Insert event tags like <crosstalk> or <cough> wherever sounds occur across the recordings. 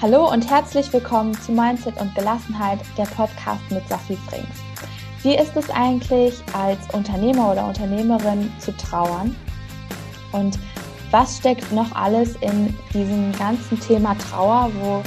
Hallo und herzlich willkommen zu Mindset und Gelassenheit, der Podcast mit Safi Frings. Wie ist es eigentlich, als Unternehmer oder Unternehmerin zu trauern? Und was steckt noch alles in diesem ganzen Thema Trauer, wo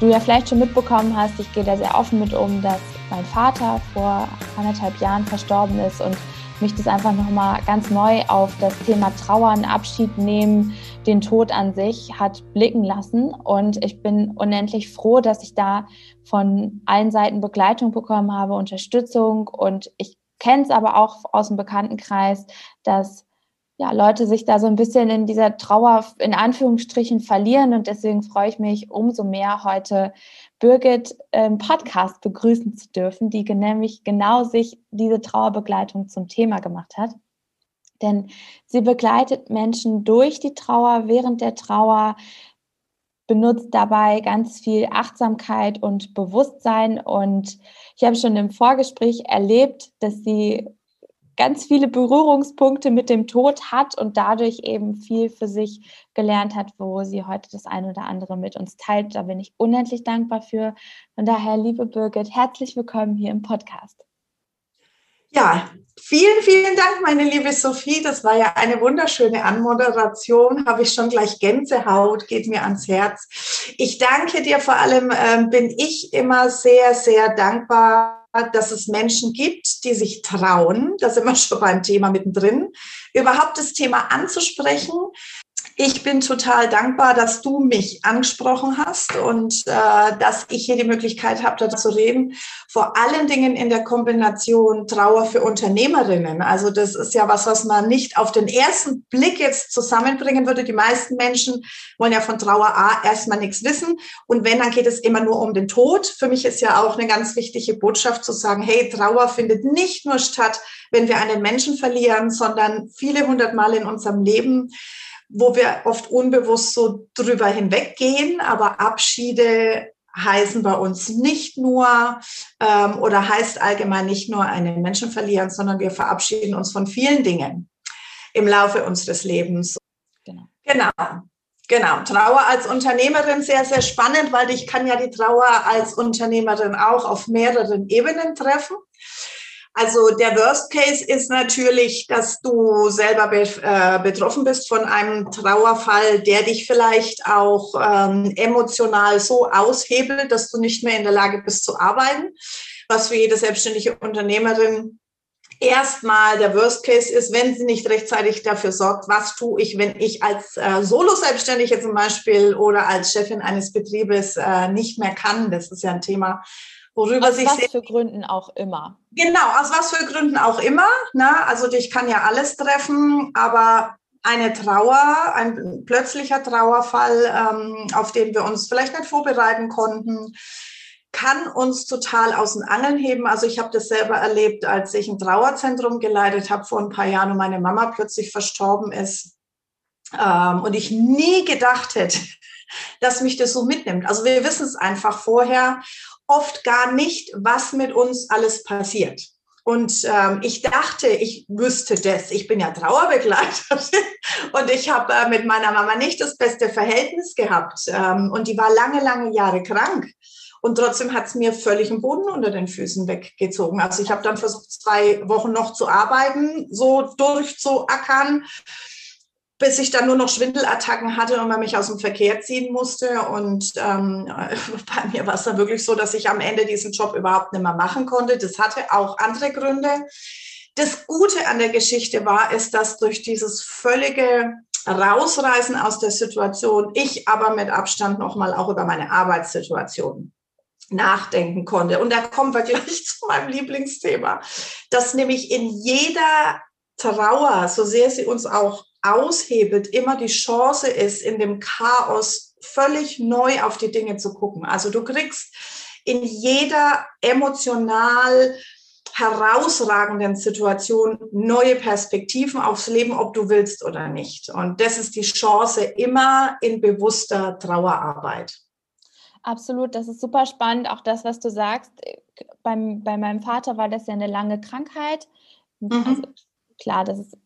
du ja vielleicht schon mitbekommen hast, ich gehe da sehr offen mit um, dass mein Vater vor anderthalb Jahren verstorben ist und mich das einfach nochmal ganz neu auf das Thema Trauern, Abschied nehmen, den Tod an sich hat blicken lassen. Und ich bin unendlich froh, dass ich da von allen Seiten Begleitung bekommen habe, Unterstützung. Und ich kenne es aber auch aus dem Bekanntenkreis, dass ja, Leute sich da so ein bisschen in dieser Trauer in Anführungsstrichen verlieren. Und deswegen freue ich mich umso mehr heute Birgit im Podcast begrüßen zu dürfen, die nämlich genau sich diese Trauerbegleitung zum Thema gemacht hat. Denn sie begleitet Menschen durch die Trauer, während der Trauer, benutzt dabei ganz viel Achtsamkeit und Bewusstsein. Und ich habe schon im Vorgespräch erlebt, dass sie ganz viele Berührungspunkte mit dem Tod hat und dadurch eben viel für sich gelernt hat, wo sie heute das eine oder andere mit uns teilt. Da bin ich unendlich dankbar für. Von daher, liebe Birgit, herzlich willkommen hier im Podcast. Ja, vielen, vielen Dank, meine liebe Sophie. Das war ja eine wunderschöne Anmoderation. Habe ich schon gleich Gänsehaut, geht mir ans Herz. Ich danke dir vor allem, äh, bin ich immer sehr, sehr dankbar dass es Menschen gibt, die sich trauen, da sind wir schon beim Thema mittendrin, überhaupt das Thema anzusprechen, ich bin total dankbar, dass du mich angesprochen hast und äh, dass ich hier die Möglichkeit habe, da zu reden. Vor allen Dingen in der Kombination Trauer für Unternehmerinnen. Also das ist ja was, was man nicht auf den ersten Blick jetzt zusammenbringen würde. Die meisten Menschen wollen ja von Trauer A erstmal nichts wissen. Und wenn, dann geht es immer nur um den Tod. Für mich ist ja auch eine ganz wichtige Botschaft zu sagen, hey, Trauer findet nicht nur statt, wenn wir einen Menschen verlieren, sondern viele hundert Mal in unserem Leben wo wir oft unbewusst so drüber hinweggehen, aber Abschiede heißen bei uns nicht nur ähm, oder heißt allgemein nicht nur einen Menschen verlieren, sondern wir verabschieden uns von vielen Dingen im Laufe unseres Lebens. Genau. Genau. Genau, Trauer als Unternehmerin sehr, sehr spannend, weil ich kann ja die Trauer als Unternehmerin auch auf mehreren Ebenen treffen. Also der Worst Case ist natürlich, dass du selber be äh, betroffen bist von einem Trauerfall, der dich vielleicht auch ähm, emotional so aushebelt, dass du nicht mehr in der Lage bist zu arbeiten, was für jede selbstständige Unternehmerin erstmal der Worst Case ist, wenn sie nicht rechtzeitig dafür sorgt, was tue ich, wenn ich als äh, Solo-Selbstständige zum Beispiel oder als Chefin eines Betriebes äh, nicht mehr kann. Das ist ja ein Thema, worüber aus sich was für Gründen auch immer. Genau, aus was für Gründen auch immer. Ne? Also dich kann ja alles treffen, aber eine Trauer, ein plötzlicher Trauerfall, ähm, auf den wir uns vielleicht nicht vorbereiten konnten, kann uns total aus den Angeln heben. Also ich habe das selber erlebt, als ich ein Trauerzentrum geleitet habe vor ein paar Jahren und meine Mama plötzlich verstorben ist. Ähm, und ich nie gedacht hätte, <laughs> dass mich das so mitnimmt. Also wir wissen es einfach vorher oft gar nicht, was mit uns alles passiert. Und ähm, ich dachte, ich wüsste das. Ich bin ja Trauerbegleiterin <laughs> und ich habe äh, mit meiner Mama nicht das beste Verhältnis gehabt. Ähm, und die war lange, lange Jahre krank. Und trotzdem hat es mir völlig den Boden unter den Füßen weggezogen. Also ich habe dann versucht, zwei Wochen noch zu arbeiten, so durchzuackern bis ich dann nur noch Schwindelattacken hatte und man mich aus dem Verkehr ziehen musste. Und ähm, <laughs> bei mir war es dann wirklich so, dass ich am Ende diesen Job überhaupt nicht mehr machen konnte. Das hatte auch andere Gründe. Das Gute an der Geschichte war, ist, dass durch dieses völlige Rausreißen aus der Situation ich aber mit Abstand nochmal auch über meine Arbeitssituation nachdenken konnte. Und da kommen wir <laughs> gleich zu meinem Lieblingsthema, dass nämlich in jeder Trauer, so sehr sie uns auch aushebelt, immer die Chance ist, in dem Chaos völlig neu auf die Dinge zu gucken. Also du kriegst in jeder emotional herausragenden Situation neue Perspektiven aufs Leben, ob du willst oder nicht. Und das ist die Chance immer in bewusster Trauerarbeit. Absolut, das ist super spannend. Auch das, was du sagst. Beim, bei meinem Vater war das ja eine lange Krankheit. Mhm. Also klar, das ist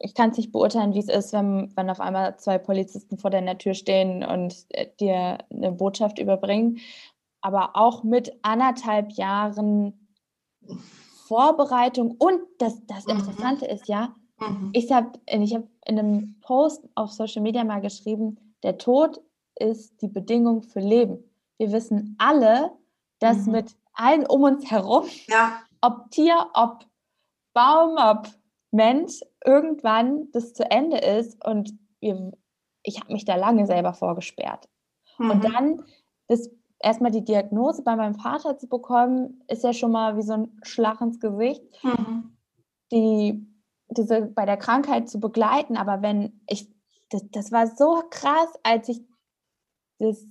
ich kann es nicht beurteilen, wie es ist, wenn, wenn auf einmal zwei Polizisten vor deiner Tür stehen und äh, dir eine Botschaft überbringen. Aber auch mit anderthalb Jahren Vorbereitung und das, das mhm. Interessante mhm. ist ja, mhm. ich habe ich hab in einem Post auf Social Media mal geschrieben, der Tod ist die Bedingung für Leben. Wir wissen alle, dass mhm. mit allen um uns herum, ja. ob Tier, ob Baum, ob Mensch, irgendwann das zu Ende ist und wir, ich habe mich da lange selber vorgesperrt. Mhm. Und dann das erstmal die Diagnose bei meinem Vater zu bekommen, ist ja schon mal wie so ein Schlag ins Gesicht. Mhm. Die, diese bei der Krankheit zu begleiten, aber wenn ich, das, das war so krass, als ich das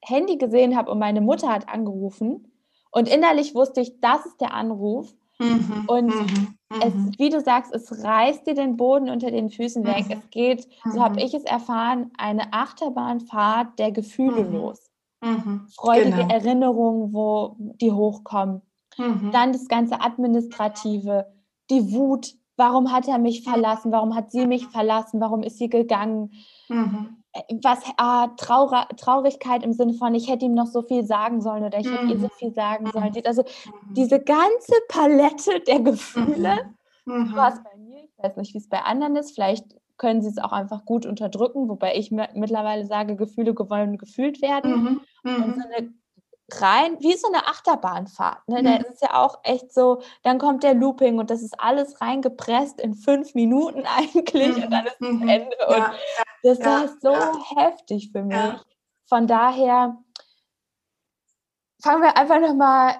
Handy gesehen habe und meine Mutter hat angerufen und innerlich wusste ich, das ist der Anruf. Mhm, und mhm, es, mhm. wie du sagst, es reißt dir den Boden unter den Füßen weg. Mhm. Es geht, so habe ich es erfahren, eine Achterbahnfahrt der Gefühle los. Freudige genau. Erinnerungen, wo die hochkommen. Dann das ganze Administrative, die Wut. Warum hat er mich verlassen? Warum hat sie mich verlassen? Warum ist sie gegangen? Was ah, Trauer, Traurigkeit im Sinne von, ich hätte ihm noch so viel sagen sollen oder ich hätte ihr so mhm. viel sagen sollen. Mhm. Also mhm. diese ganze Palette der Gefühle mhm. war es bei mir. Ich weiß nicht, wie es bei anderen ist. Vielleicht können sie es auch einfach gut unterdrücken, wobei ich mittlerweile sage, Gefühle wollen gefühlt werden. Mhm. Und so eine rein, wie so eine Achterbahnfahrt. Ne? Mhm. Da ist es ja auch echt so, dann kommt der Looping und das ist alles reingepresst in fünf Minuten <laughs> eigentlich mhm. und dann ist es mhm. Ende. Ja, und das war so heftig für mich. Von daher fangen wir einfach nochmal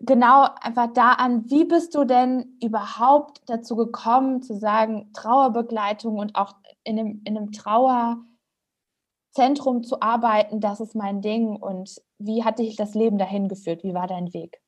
genau einfach da an, wie bist du denn überhaupt dazu gekommen, zu sagen, Trauerbegleitung und auch in einem, in einem Trauer- Zentrum zu arbeiten, das ist mein Ding. Und wie hat dich das Leben dahin geführt? Wie war dein Weg?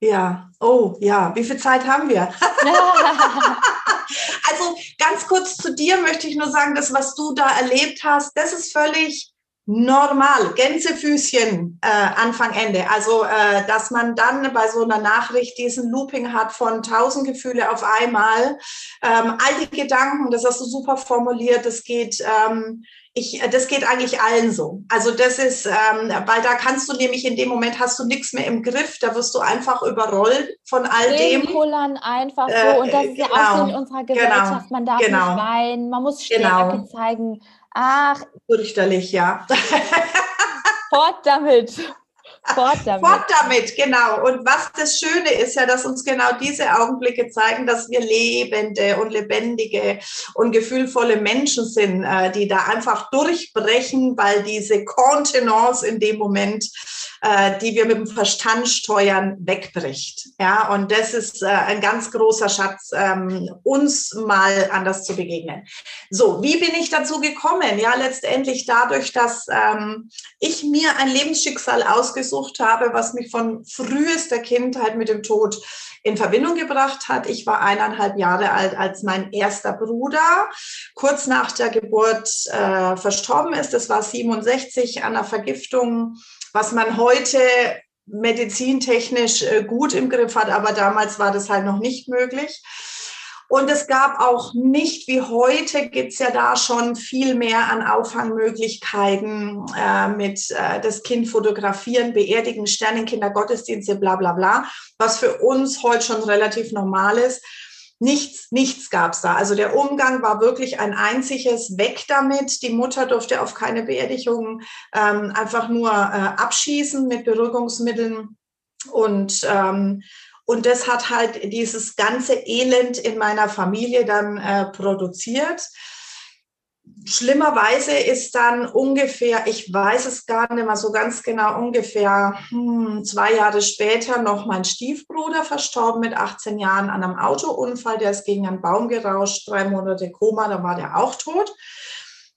Ja, oh ja, wie viel Zeit haben wir? <laughs> <laughs> also ganz kurz zu dir möchte ich nur sagen, das, was du da erlebt hast, das ist völlig normal, Gänsefüßchen äh, Anfang, Ende. Also, äh, dass man dann bei so einer Nachricht diesen Looping hat von tausend Gefühle auf einmal. Ähm, all die Gedanken, das hast du super formuliert, das geht ähm, ich, äh, das geht eigentlich allen so. Also das ist, ähm, weil da kannst du nämlich in dem Moment hast du nichts mehr im Griff, da wirst du einfach überrollt von all dem. Kullern einfach äh, so und das ist ja genau, auch so in unserer genau. Gesellschaft. Genau, man darf genau, nicht weinen, man muss Stärke genau. zeigen. Ach, fürchterlich, ja. <laughs> Fort damit. Fort damit. Fort damit, genau. Und was das Schöne ist ja, dass uns genau diese Augenblicke zeigen, dass wir lebende und lebendige und gefühlvolle Menschen sind, äh, die da einfach durchbrechen, weil diese Kontenance in dem Moment, äh, die wir mit dem Verstand steuern, wegbricht. Ja, und das ist äh, ein ganz großer Schatz, ähm, uns mal anders zu begegnen. So, wie bin ich dazu gekommen? Ja, letztendlich dadurch, dass ähm, ich mir ein Lebensschicksal ausgesucht habe, was mich von frühester Kindheit mit dem Tod in Verbindung gebracht hat. Ich war eineinhalb Jahre alt, als mein erster Bruder kurz nach der Geburt äh, verstorben ist. Das war 67 an einer Vergiftung, was man heute medizintechnisch äh, gut im Griff hat, aber damals war das halt noch nicht möglich. Und es gab auch nicht, wie heute gibt's ja da schon viel mehr an Auffangmöglichkeiten äh, mit äh, das Kind fotografieren, beerdigen, Sternenkinder, Gottesdienste, bla bla bla, was für uns heute schon relativ normal ist. Nichts, nichts gab's da. Also der Umgang war wirklich ein einziges Weg damit. Die Mutter durfte auf keine Beerdigung ähm, einfach nur äh, abschießen mit Beruhigungsmitteln. Und ähm, und das hat halt dieses ganze Elend in meiner Familie dann äh, produziert. Schlimmerweise ist dann ungefähr, ich weiß es gar nicht mehr so ganz genau, ungefähr hm, zwei Jahre später noch mein Stiefbruder verstorben mit 18 Jahren an einem Autounfall. Der ist gegen einen Baum gerauscht, drei Monate Koma, da war der auch tot.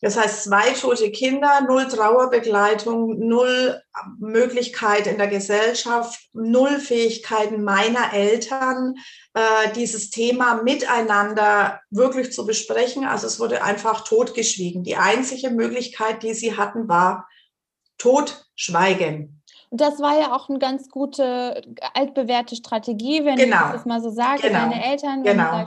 Das heißt, zwei tote Kinder, null Trauerbegleitung, null Möglichkeit in der Gesellschaft, null Fähigkeiten meiner Eltern, äh, dieses Thema miteinander wirklich zu besprechen. Also es wurde einfach totgeschwiegen. Die einzige Möglichkeit, die sie hatten, war Totschweigen. Das war ja auch eine ganz gute, altbewährte Strategie, wenn genau. ich das mal so sage. Genau. Deine Eltern, wenn genau.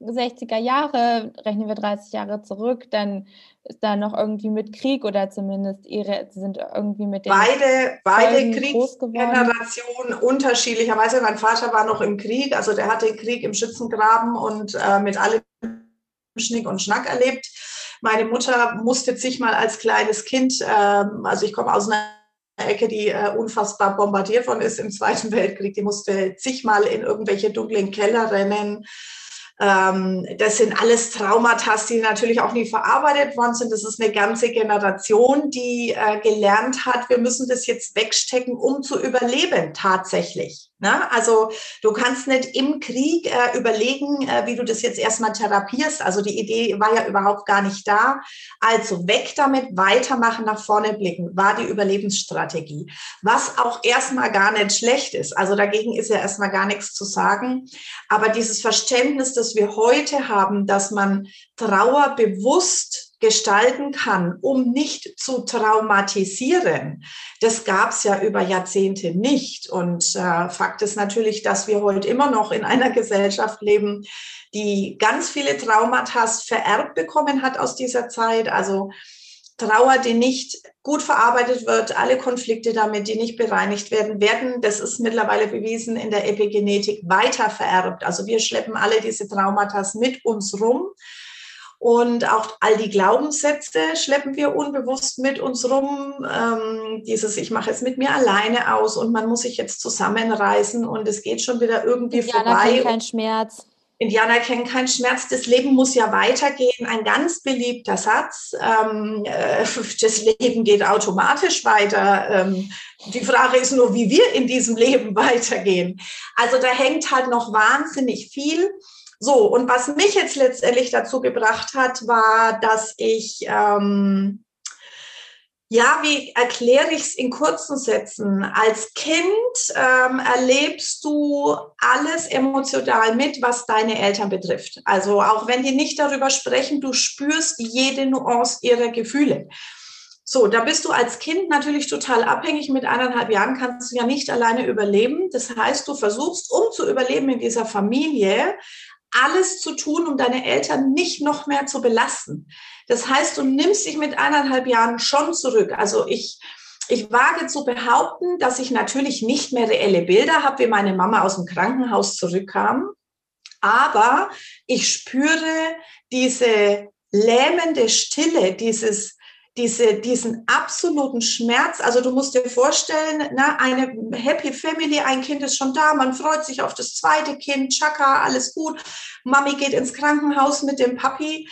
du sagst, 60er Jahre, rechnen wir 30 Jahre zurück, dann ist da noch irgendwie mit Krieg oder zumindest ihre sind irgendwie mit den Beide, beide Kriegsgenerationen unterschiedlicherweise. Mein Vater war noch im Krieg, also der hatte Krieg im Schützengraben und äh, mit allem Schnick und Schnack erlebt. Meine Mutter musste sich mal als kleines Kind, äh, also ich komme aus einer Ecke, die äh, unfassbar bombardiert worden ist im Zweiten Weltkrieg. Die musste zigmal in irgendwelche dunklen Keller rennen, ähm, das sind alles Traumata, die natürlich auch nie verarbeitet worden sind. Das ist eine ganze Generation, die äh, gelernt hat, wir müssen das jetzt wegstecken, um zu überleben tatsächlich. Ne? Also du kannst nicht im Krieg äh, überlegen, äh, wie du das jetzt erstmal therapierst. Also die Idee war ja überhaupt gar nicht da. Also weg damit, weitermachen, nach vorne blicken, war die Überlebensstrategie. Was auch erstmal gar nicht schlecht ist. Also dagegen ist ja erstmal gar nichts zu sagen. Aber dieses Verständnis, das wir heute haben, dass man Trauer bewusst gestalten kann, um nicht zu traumatisieren. Das gab es ja über Jahrzehnte nicht. Und äh, Fakt ist natürlich, dass wir heute immer noch in einer Gesellschaft leben, die ganz viele Traumata vererbt bekommen hat aus dieser Zeit. Also Trauer, die nicht gut verarbeitet wird, alle Konflikte damit, die nicht bereinigt werden, werden, das ist mittlerweile bewiesen, in der Epigenetik weiter vererbt. Also wir schleppen alle diese Traumata mit uns rum. Und auch all die Glaubenssätze schleppen wir unbewusst mit uns rum. Ähm, dieses, ich mache es mit mir alleine aus und man muss sich jetzt zusammenreißen und es geht schon wieder irgendwie Indianer vorbei. Kennen keinen Schmerz. Indianer kennen keinen Schmerz. Das Leben muss ja weitergehen. Ein ganz beliebter Satz. Ähm, äh, <laughs> das Leben geht automatisch weiter. Ähm, die Frage ist nur, wie wir in diesem Leben <laughs> weitergehen. Also da hängt halt noch wahnsinnig viel. So, und was mich jetzt letztendlich dazu gebracht hat, war, dass ich, ähm, ja, wie erkläre ich es in kurzen Sätzen? Als Kind ähm, erlebst du alles emotional mit, was deine Eltern betrifft. Also auch wenn die nicht darüber sprechen, du spürst jede Nuance ihrer Gefühle. So, da bist du als Kind natürlich total abhängig. Mit eineinhalb Jahren kannst du ja nicht alleine überleben. Das heißt, du versuchst, um zu überleben in dieser Familie, alles zu tun, um deine Eltern nicht noch mehr zu belasten. Das heißt, du nimmst dich mit eineinhalb Jahren schon zurück. Also ich, ich wage zu behaupten, dass ich natürlich nicht mehr reelle Bilder habe, wie meine Mama aus dem Krankenhaus zurückkam. Aber ich spüre diese lähmende Stille, dieses diese, diesen absoluten Schmerz. Also du musst dir vorstellen, na, eine Happy Family, ein Kind ist schon da, man freut sich auf das zweite Kind, Chaka, alles gut. Mami geht ins Krankenhaus mit dem Papi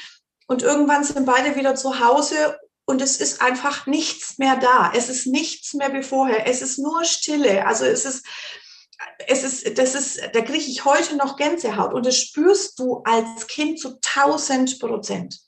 und irgendwann sind beide wieder zu Hause und es ist einfach nichts mehr da. Es ist nichts mehr wie vorher. Es ist nur Stille. Also es ist, es ist, das ist, da kriege ich heute noch Gänsehaut und das spürst du als Kind zu 1000 Prozent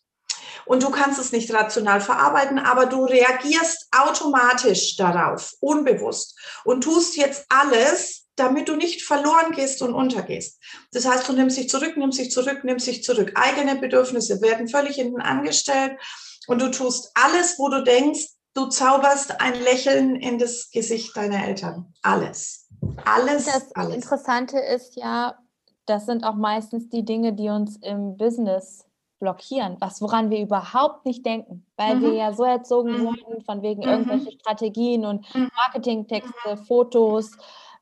und du kannst es nicht rational verarbeiten, aber du reagierst automatisch darauf, unbewusst und tust jetzt alles, damit du nicht verloren gehst und untergehst. Das heißt, du nimmst dich zurück, nimmst dich zurück, nimmst dich zurück. Eigene Bedürfnisse werden völlig hinten angestellt und du tust alles, wo du denkst, du zauberst ein Lächeln in das Gesicht deiner Eltern. Alles. Alles. Das alles. Interessante ist ja, das sind auch meistens die Dinge, die uns im Business blockieren, was woran wir überhaupt nicht denken, weil mhm. wir ja so erzogen mhm. wurden von wegen mhm. irgendwelche Strategien und mhm. Marketingtexte, Fotos,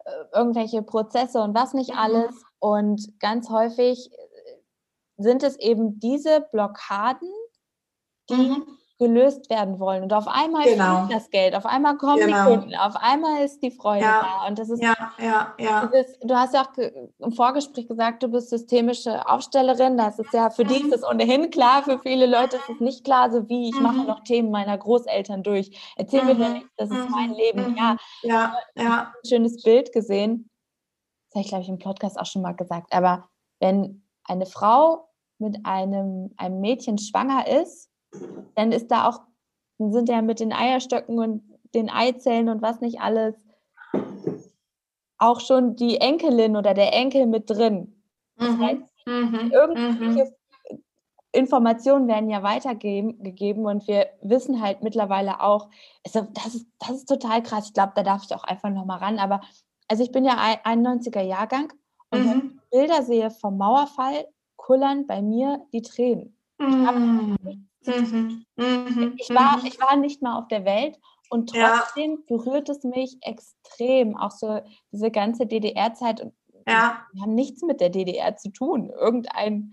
äh, irgendwelche Prozesse und was nicht mhm. alles. Und ganz häufig äh, sind es eben diese Blockaden, die mhm gelöst werden wollen. Und auf einmal genau. fließt das Geld, auf einmal kommen genau. die Kunden, auf einmal ist die Freude ja. da. Und das ist ja, ja, ja. Dieses, du hast ja auch im Vorgespräch gesagt, du bist systemische Aufstellerin. Das ist ja für mhm. dich ist das ohnehin klar, für viele Leute ist es nicht klar, so wie ich mhm. mache noch Themen meiner Großeltern durch. Erzähl mhm. mir doch nicht, das ist mein mhm. Leben. Mhm. Ja, ja, ja. ein schönes Bild gesehen. Das habe ich, glaube ich, im Podcast auch schon mal gesagt. Aber wenn eine Frau mit einem, einem Mädchen schwanger ist, dann ist da auch, dann sind ja mit den Eierstöcken und den Eizellen und was nicht alles auch schon die Enkelin oder der Enkel mit drin. Das mhm. heißt, mhm. irgendwelche mhm. Informationen werden ja weitergegeben und wir wissen halt mittlerweile auch, also das ist, das ist total krass. Ich glaube, da darf ich auch einfach nochmal ran. Aber also ich bin ja 91er Jahrgang und mhm. wenn ich Bilder sehe vom Mauerfall, kullern bei mir die Tränen. Mhm. Mhm. mhm. Ich, war, mhm. ich war nicht mal auf der Welt und trotzdem ja. berührt es mich extrem. Auch so diese ganze DDR-Zeit. Ja. Wir haben nichts mit der DDR zu tun. Irgendein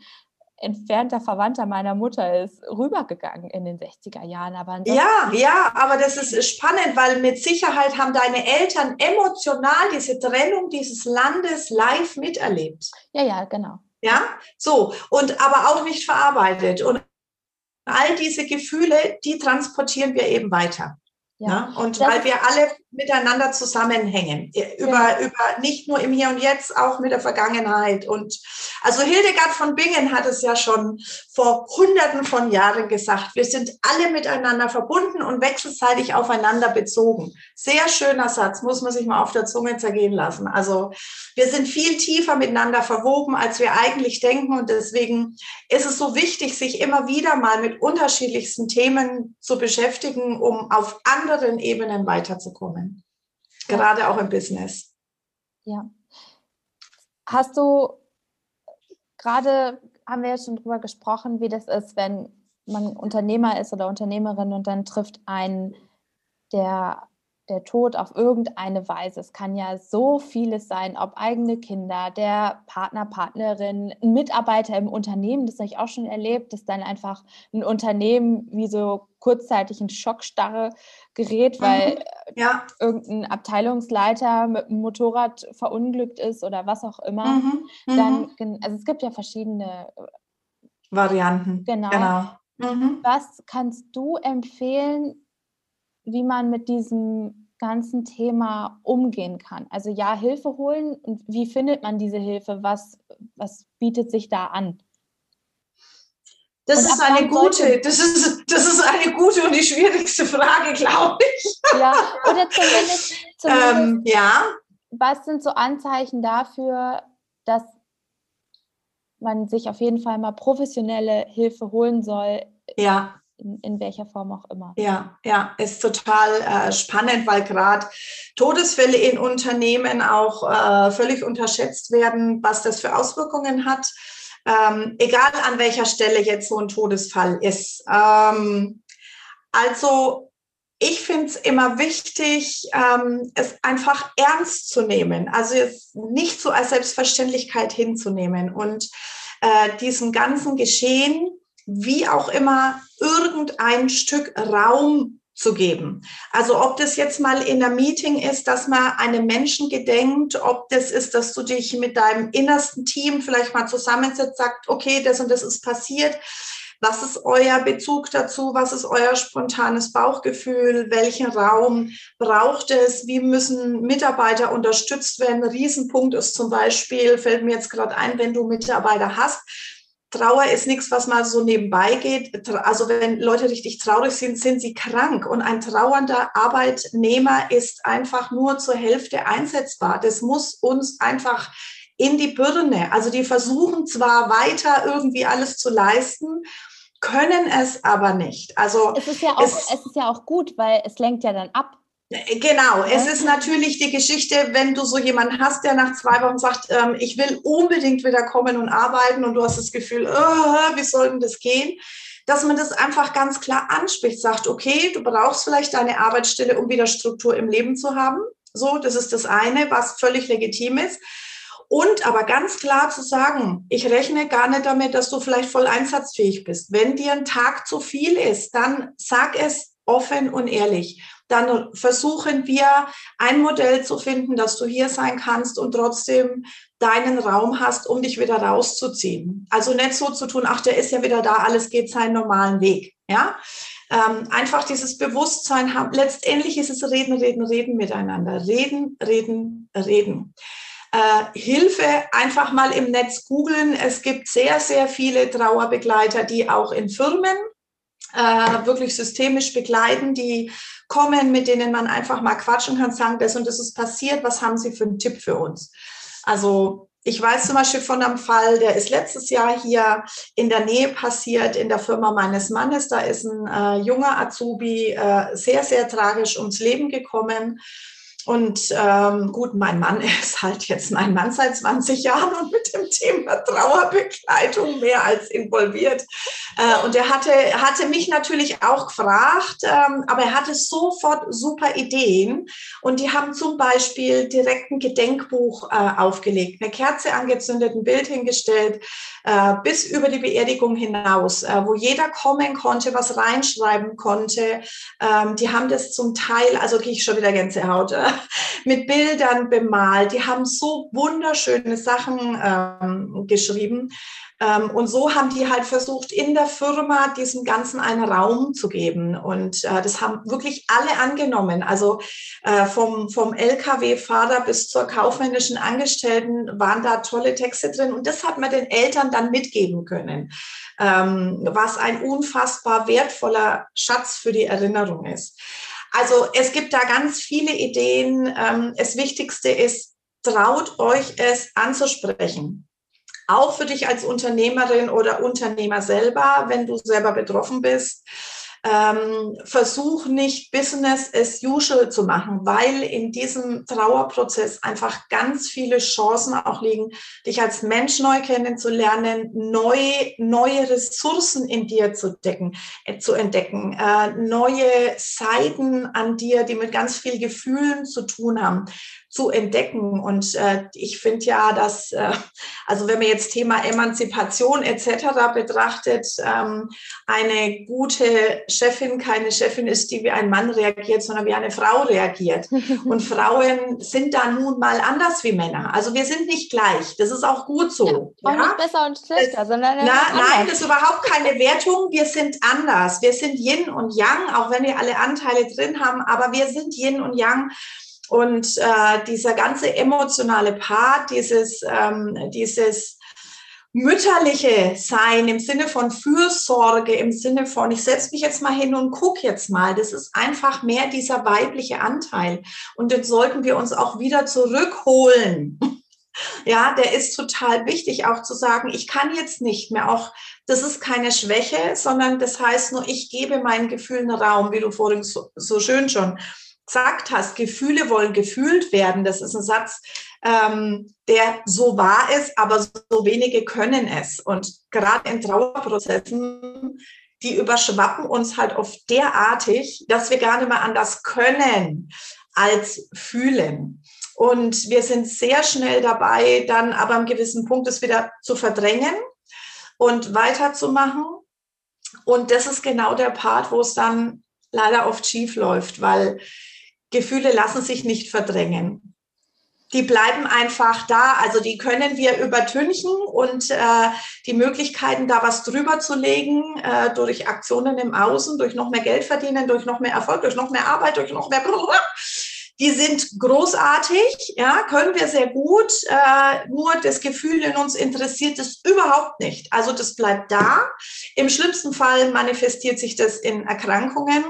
entfernter Verwandter meiner Mutter ist rübergegangen in den 60er Jahren. Aber ja, ja, aber das ist spannend, weil mit Sicherheit haben deine Eltern emotional diese Trennung dieses Landes live miterlebt. Ja, ja, genau. Ja, so und aber auch nicht verarbeitet. Und all diese Gefühle, die transportieren wir eben weiter. Ja. Ne? Und das weil wir alle miteinander zusammenhängen, über, über nicht nur im Hier und Jetzt, auch mit der Vergangenheit. Und also Hildegard von Bingen hat es ja schon vor Hunderten von Jahren gesagt, wir sind alle miteinander verbunden und wechselseitig aufeinander bezogen. Sehr schöner Satz, muss man sich mal auf der Zunge zergehen lassen. Also wir sind viel tiefer miteinander verwoben, als wir eigentlich denken. Und deswegen ist es so wichtig, sich immer wieder mal mit unterschiedlichsten Themen zu beschäftigen, um auf anderen Ebenen weiterzukommen. Gerade auch im Business. Ja. Hast du gerade haben wir ja schon drüber gesprochen, wie das ist, wenn man Unternehmer ist oder Unternehmerin und dann trifft einen der, der Tod auf irgendeine Weise. Es kann ja so vieles sein, ob eigene Kinder, der Partner, Partnerin, ein Mitarbeiter im Unternehmen, das habe ich auch schon erlebt, dass dann einfach ein Unternehmen wie so kurzzeitig in Schockstarre gerät, weil mhm. ja. irgendein Abteilungsleiter mit dem Motorrad verunglückt ist oder was auch immer. Mhm. Mhm. Dann, also es gibt ja verschiedene äh, Varianten. Genau. genau. Mhm. Was kannst du empfehlen, wie man mit diesem ganzen Thema umgehen kann? Also ja, Hilfe holen und wie findet man diese Hilfe? Was, was bietet sich da an? Das ist eine gute, das ist, das ist eine gute und die schwierigste Frage, glaube ich. Ja, oder zumindest, <laughs> zumindest ähm, ja. was sind so Anzeichen dafür, dass man sich auf jeden Fall mal professionelle Hilfe holen soll? Ja. In, in welcher Form auch immer. Ja, ja, ist total äh, spannend, weil gerade Todesfälle in Unternehmen auch äh, völlig unterschätzt werden, was das für Auswirkungen hat ähm, egal an welcher Stelle jetzt so ein Todesfall ist. Ähm, also ich finde es immer wichtig, ähm, es einfach ernst zu nehmen, also es nicht so als Selbstverständlichkeit hinzunehmen und äh, diesem ganzen Geschehen, wie auch immer, irgendein Stück Raum zu geben. Also ob das jetzt mal in der Meeting ist, dass man einem Menschen gedenkt, ob das ist, dass du dich mit deinem innersten Team vielleicht mal zusammensetzt, sagt, okay, das und das ist passiert. Was ist euer Bezug dazu? Was ist euer spontanes Bauchgefühl? Welchen Raum braucht es? Wie müssen Mitarbeiter unterstützt werden? Riesenpunkt ist zum Beispiel, fällt mir jetzt gerade ein, wenn du Mitarbeiter hast, Trauer ist nichts, was mal so nebenbei geht. Also wenn Leute richtig traurig sind, sind sie krank. Und ein trauernder Arbeitnehmer ist einfach nur zur Hälfte einsetzbar. Das muss uns einfach in die Birne. Also die versuchen zwar weiter irgendwie alles zu leisten, können es aber nicht. Also es ist ja auch, es, es ist ja auch gut, weil es lenkt ja dann ab Genau, es ist natürlich die Geschichte, wenn du so jemanden hast, der nach zwei Wochen sagt, ähm, ich will unbedingt wieder kommen und arbeiten und du hast das Gefühl, oh, wie soll denn das gehen? Dass man das einfach ganz klar anspricht, sagt, okay, du brauchst vielleicht deine Arbeitsstelle, um wieder Struktur im Leben zu haben. So, das ist das eine, was völlig legitim ist. Und aber ganz klar zu sagen, ich rechne gar nicht damit, dass du vielleicht voll einsatzfähig bist. Wenn dir ein Tag zu viel ist, dann sag es offen und ehrlich dann versuchen wir ein Modell zu finden, dass du hier sein kannst und trotzdem deinen Raum hast, um dich wieder rauszuziehen. Also nicht so zu tun, ach, der ist ja wieder da, alles geht seinen normalen Weg. Ja, ähm, einfach dieses Bewusstsein haben. Letztendlich ist es Reden, Reden, Reden miteinander. Reden, Reden, Reden. Äh, Hilfe einfach mal im Netz googeln. Es gibt sehr, sehr viele Trauerbegleiter, die auch in Firmen äh, wirklich systemisch begleiten, die kommen, mit denen man einfach mal quatschen kann, sagen, das und das ist passiert, was haben Sie für einen Tipp für uns? Also ich weiß zum Beispiel von einem Fall, der ist letztes Jahr hier in der Nähe passiert, in der Firma meines Mannes. Da ist ein äh, junger Azubi äh, sehr, sehr tragisch ums Leben gekommen. Und ähm, gut, mein Mann <laughs> ist halt jetzt mein Mann seit 20 Jahren und mit dem Thema Trauerbegleitung mehr als involviert. Äh, und er hatte, hatte mich natürlich auch gefragt, ähm, aber er hatte sofort super Ideen. Und die haben zum Beispiel direkt ein Gedenkbuch äh, aufgelegt, eine Kerze angezündet, ein Bild hingestellt, äh, bis über die Beerdigung hinaus, äh, wo jeder kommen konnte, was reinschreiben konnte. Ähm, die haben das zum Teil, also kriege ich schon wieder Gänsehaut, äh, <laughs> mit Bildern bemalt. Die haben so wunderschöne Sachen ähm, geschrieben. Ähm, und so haben die halt versucht, in der Firma diesem Ganzen einen Raum zu geben. Und äh, das haben wirklich alle angenommen. Also äh, vom, vom Lkw-Fahrer bis zur kaufmännischen Angestellten waren da tolle Texte drin. Und das hat man den Eltern dann mitgeben können, ähm, was ein unfassbar wertvoller Schatz für die Erinnerung ist. Also es gibt da ganz viele Ideen. Ähm, das Wichtigste ist, traut euch es anzusprechen. Auch für dich als Unternehmerin oder Unternehmer selber, wenn du selber betroffen bist ähm, versuch nicht Business as usual zu machen, weil in diesem Trauerprozess einfach ganz viele Chancen auch liegen, dich als Mensch neu kennenzulernen, neue, neue Ressourcen in dir zu, decken, äh, zu entdecken, äh, neue Seiten an dir, die mit ganz viel Gefühlen zu tun haben zu entdecken. Und äh, ich finde ja, dass, äh, also wenn man jetzt Thema Emanzipation etc. betrachtet, ähm, eine gute Chefin keine Chefin ist, die wie ein Mann reagiert, sondern wie eine Frau reagiert. <laughs> Und Frauen sind da nun mal anders wie Männer. Also wir sind nicht gleich. Das ist auch gut so. Ja, auch ja? nicht besser und schlechter, sondern Na, nein, das ist überhaupt keine Wertung. Wir sind anders. Wir sind Yin und Yang, auch wenn wir alle Anteile drin haben, aber wir sind Yin und Yang. Und äh, dieser ganze emotionale Part, dieses, ähm, dieses mütterliche Sein im Sinne von Fürsorge, im Sinne von, ich setze mich jetzt mal hin und gucke jetzt mal, das ist einfach mehr dieser weibliche Anteil. Und den sollten wir uns auch wieder zurückholen. <laughs> Ja, der ist total wichtig, auch zu sagen, ich kann jetzt nicht mehr, auch das ist keine Schwäche, sondern das heißt nur, ich gebe meinen Gefühlen Raum, wie du vorhin so, so schön schon gesagt hast, Gefühle wollen gefühlt werden. Das ist ein Satz, ähm, der so wahr ist, aber so wenige können es. Und gerade in Trauerprozessen, die überschwappen uns halt oft derartig, dass wir gar nicht mehr anders können als fühlen. Und wir sind sehr schnell dabei, dann aber am gewissen Punkt es wieder zu verdrängen und weiterzumachen. Und das ist genau der Part, wo es dann leider oft schief läuft, weil Gefühle lassen sich nicht verdrängen. Die bleiben einfach da. Also die können wir übertünchen und äh, die Möglichkeiten, da was drüber zu legen, äh, durch Aktionen im Außen, durch noch mehr Geld verdienen, durch noch mehr Erfolg, durch noch mehr Arbeit, durch noch mehr <laughs> die sind großartig, ja, können wir sehr gut. Äh, nur das Gefühl in uns interessiert es überhaupt nicht. Also das bleibt da. Im schlimmsten Fall manifestiert sich das in Erkrankungen.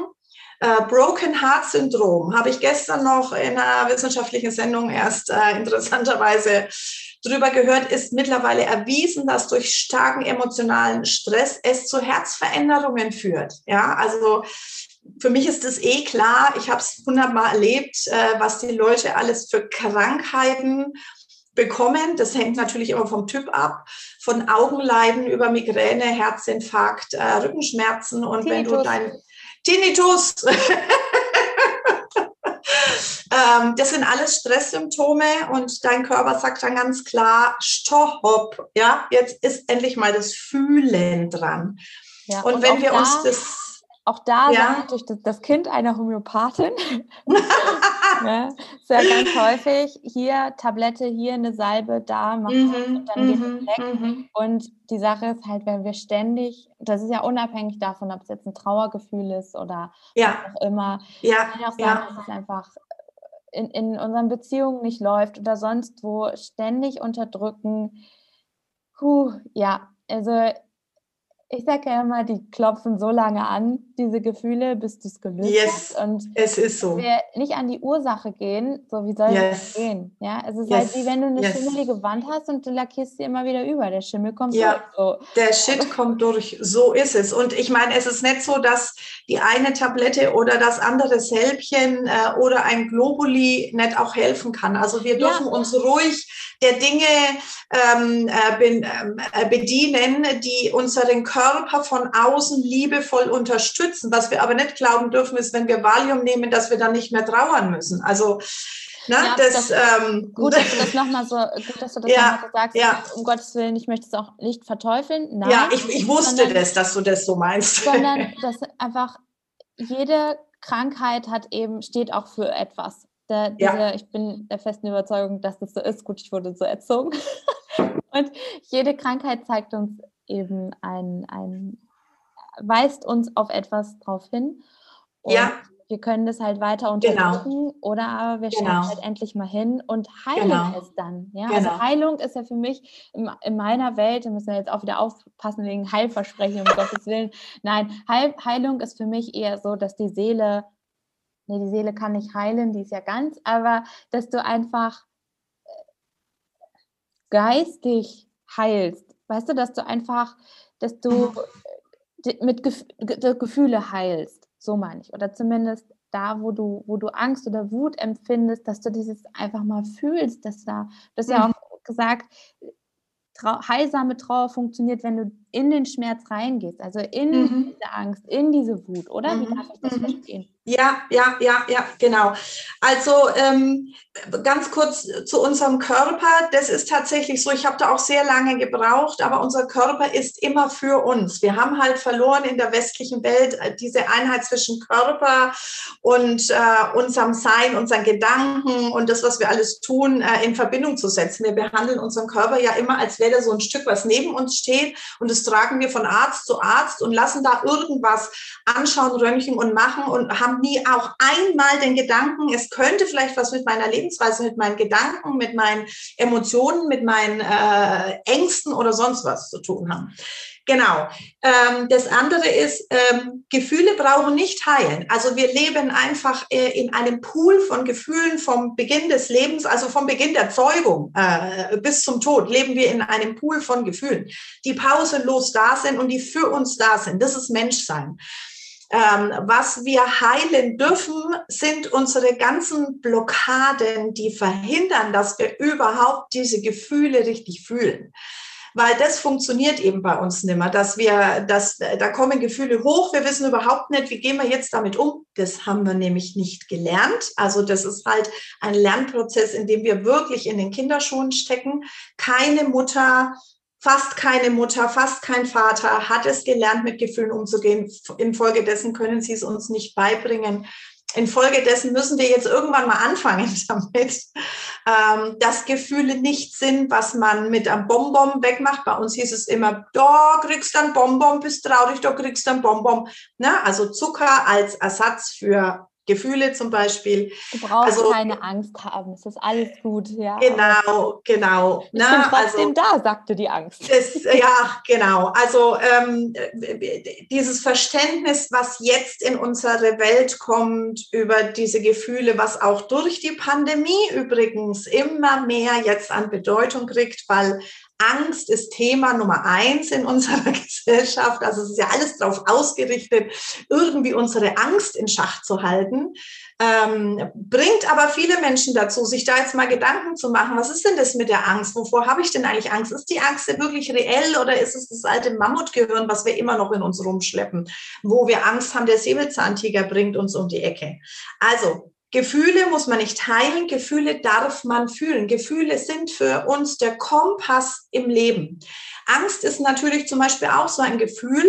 Äh, Broken Heart Syndrom habe ich gestern noch in einer wissenschaftlichen Sendung erst äh, interessanterweise drüber gehört, ist mittlerweile erwiesen, dass durch starken emotionalen Stress es zu Herzveränderungen führt. Ja, also für mich ist es eh klar, ich habe es hundertmal erlebt, äh, was die Leute alles für Krankheiten bekommen. Das hängt natürlich immer vom Typ ab, von Augenleiden über Migräne, Herzinfarkt, äh, Rückenschmerzen und Tinnitus. wenn du dein Tinnitus. <laughs> ähm, das sind alles Stresssymptome und dein Körper sagt dann ganz klar, stopp, ja, jetzt ist endlich mal das Fühlen dran. Ja, und, und wenn wir da, uns das auch da ja. sagt das, das Kind einer Homöopathin, <laughs> <laughs> ne, ist ja ganz häufig, hier Tablette, hier eine Salbe, da machen mhm, und dann geht es mhm, weg. Mhm. Und die Sache ist halt, wenn wir ständig, das ist ja unabhängig davon, ob es jetzt ein Trauergefühl ist oder ja. was auch immer, ja. kann ja auch sein, ja. dass es einfach in, in unseren Beziehungen nicht läuft oder sonst wo ständig unterdrücken. Puh, ja, also Ich sage ja immer, die klopfen so lange an, diese Gefühle, bis du es gelöst yes, hast. Und es ist so. wir nicht an die Ursache gehen, so wie soll yes. es gehen? Ja, es ist halt yes. halt wie wenn du eine yes. schimmelige Wand hast und du lackierst sie immer wieder über. Der Schimmel kommt ja, durch. So. Der Shit kommt durch. So ist es. Und ich meine, es ist nicht so, dass die eine Tablette oder das andere Sälbchen äh, oder ein Globuli nicht auch helfen kann. Also wir dürfen ja. uns ruhig der Dinge ähm, äh, ähm, äh, bedienen, die unseren Körper von außen liebevoll unterstützen. Was wir aber nicht glauben dürfen, ist, wenn wir Valium nehmen, dass wir dann nicht mehr trauern müssen. Also Ne, ja, das, das, ähm, gut, dass du das nochmal so, gut, dass du das <laughs> ja, nochmal so sagst. Ja. Um Gottes Willen, ich möchte es auch nicht verteufeln. Nein, ja, ich, ich wusste sondern, das, dass du das so meinst. Sondern, <laughs> dass einfach jede Krankheit hat eben, steht auch für etwas. Der, diese, ja. Ich bin der festen Überzeugung, dass das so ist. Gut, ich wurde so erzogen. <laughs> Und jede Krankheit zeigt uns eben ein, ein weist uns auf etwas drauf hin. Und ja. wir können das halt weiter genau. untersuchen genau. oder aber wir schauen genau. halt endlich mal hin und heilen genau. es dann. Ja? Also genau. Heilung ist ja für mich in, in, meiner Welt, da müssen wir jetzt auch wieder aufpassen wegen Heilversprechen, um <laughs> Gottes Willen. Nein, Heil, Heilung ist für mich eher so, dass die Seele nee, die Seele kann nicht heilen, die ist ja ganz, aber dass du einfach äh, geistig heilst. Weißt du, dass du einfach, dass du mit Gef Gefühle heilst, so meine ich. Oder zumindest da, wo du, wo du Angst oder Wut empfindest, dass du dieses einfach mal fühlst, dass da, das ist ja mhm. auch gesagt, Trau heilsame Trauer funktioniert, wenn du in den Schmerz reingehst, also in mhm. diese Angst, in diese Wut, oder? Wie mhm. darf ich das mhm. verstehen? Ja, ja, ja, ja, genau. Also ähm, ganz kurz zu unserem Körper. Das ist tatsächlich so, ich habe da auch sehr lange gebraucht, aber unser Körper ist immer für uns. Wir haben halt verloren in der westlichen Welt äh, diese Einheit zwischen Körper und äh, unserem Sein, unseren Gedanken und das, was wir alles tun, äh, in Verbindung zu setzen. Wir behandeln unseren Körper ja immer, als wäre der so ein Stück, was neben uns steht und tragen wir von Arzt zu Arzt und lassen da irgendwas anschauen, röntgen und machen und haben nie auch einmal den Gedanken, es könnte vielleicht was mit meiner Lebensweise, mit meinen Gedanken, mit meinen Emotionen, mit meinen äh, Ängsten oder sonst was zu tun haben. Genau. Ähm, das andere ist, ähm, Gefühle brauchen nicht heilen. Also wir leben einfach äh, in einem Pool von Gefühlen vom Beginn des Lebens, also vom Beginn der Zeugung äh, bis zum Tod, leben wir in einem Pool von Gefühlen, die pausenlos da sind und die für uns da sind. Das ist Menschsein. Ähm, was wir heilen dürfen, sind unsere ganzen Blockaden, die verhindern, dass wir überhaupt diese Gefühle richtig fühlen weil das funktioniert eben bei uns nicht mehr, dass wir, dass, da kommen Gefühle hoch, wir wissen überhaupt nicht, wie gehen wir jetzt damit um. Das haben wir nämlich nicht gelernt. Also das ist halt ein Lernprozess, in dem wir wirklich in den Kinderschuhen stecken. Keine Mutter Fast keine Mutter, fast kein Vater hat es gelernt, mit Gefühlen umzugehen. Infolgedessen können sie es uns nicht beibringen infolgedessen müssen wir jetzt irgendwann mal anfangen <laughs> damit, ähm, dass Gefühle nicht sind, was man mit einem Bonbon wegmacht. Bei uns hieß es immer, da kriegst du ein Bonbon, bist traurig, da kriegst du ein Bonbon. Ne? Also Zucker als Ersatz für Gefühle zum Beispiel. Du brauchst also, keine Angst haben, es ist alles gut. Ja. Genau, genau. Ich bin trotzdem also, da, sagte die Angst. Das, ja, genau. Also ähm, dieses Verständnis, was jetzt in unsere Welt kommt über diese Gefühle, was auch durch die Pandemie übrigens immer mehr jetzt an Bedeutung kriegt, weil Angst ist Thema Nummer eins in unserer <laughs> Gesellschaft. Also es ist ja alles darauf ausgerichtet, irgendwie unsere Angst in Schach zu halten. Ähm, bringt aber viele Menschen dazu, sich da jetzt mal Gedanken zu machen, was ist denn das mit der Angst? Wovor habe ich denn eigentlich Angst? Ist die Angst denn wirklich reell oder ist es das alte Mammutgehirn, was wir immer noch in uns rumschleppen, wo wir Angst haben, der Säbelzahntiger bringt uns um die Ecke? Also Gefühle muss man nicht heilen, Gefühle darf man fühlen. Gefühle sind für uns der Kompass im Leben. Angst ist natürlich zum Beispiel auch so ein Gefühl,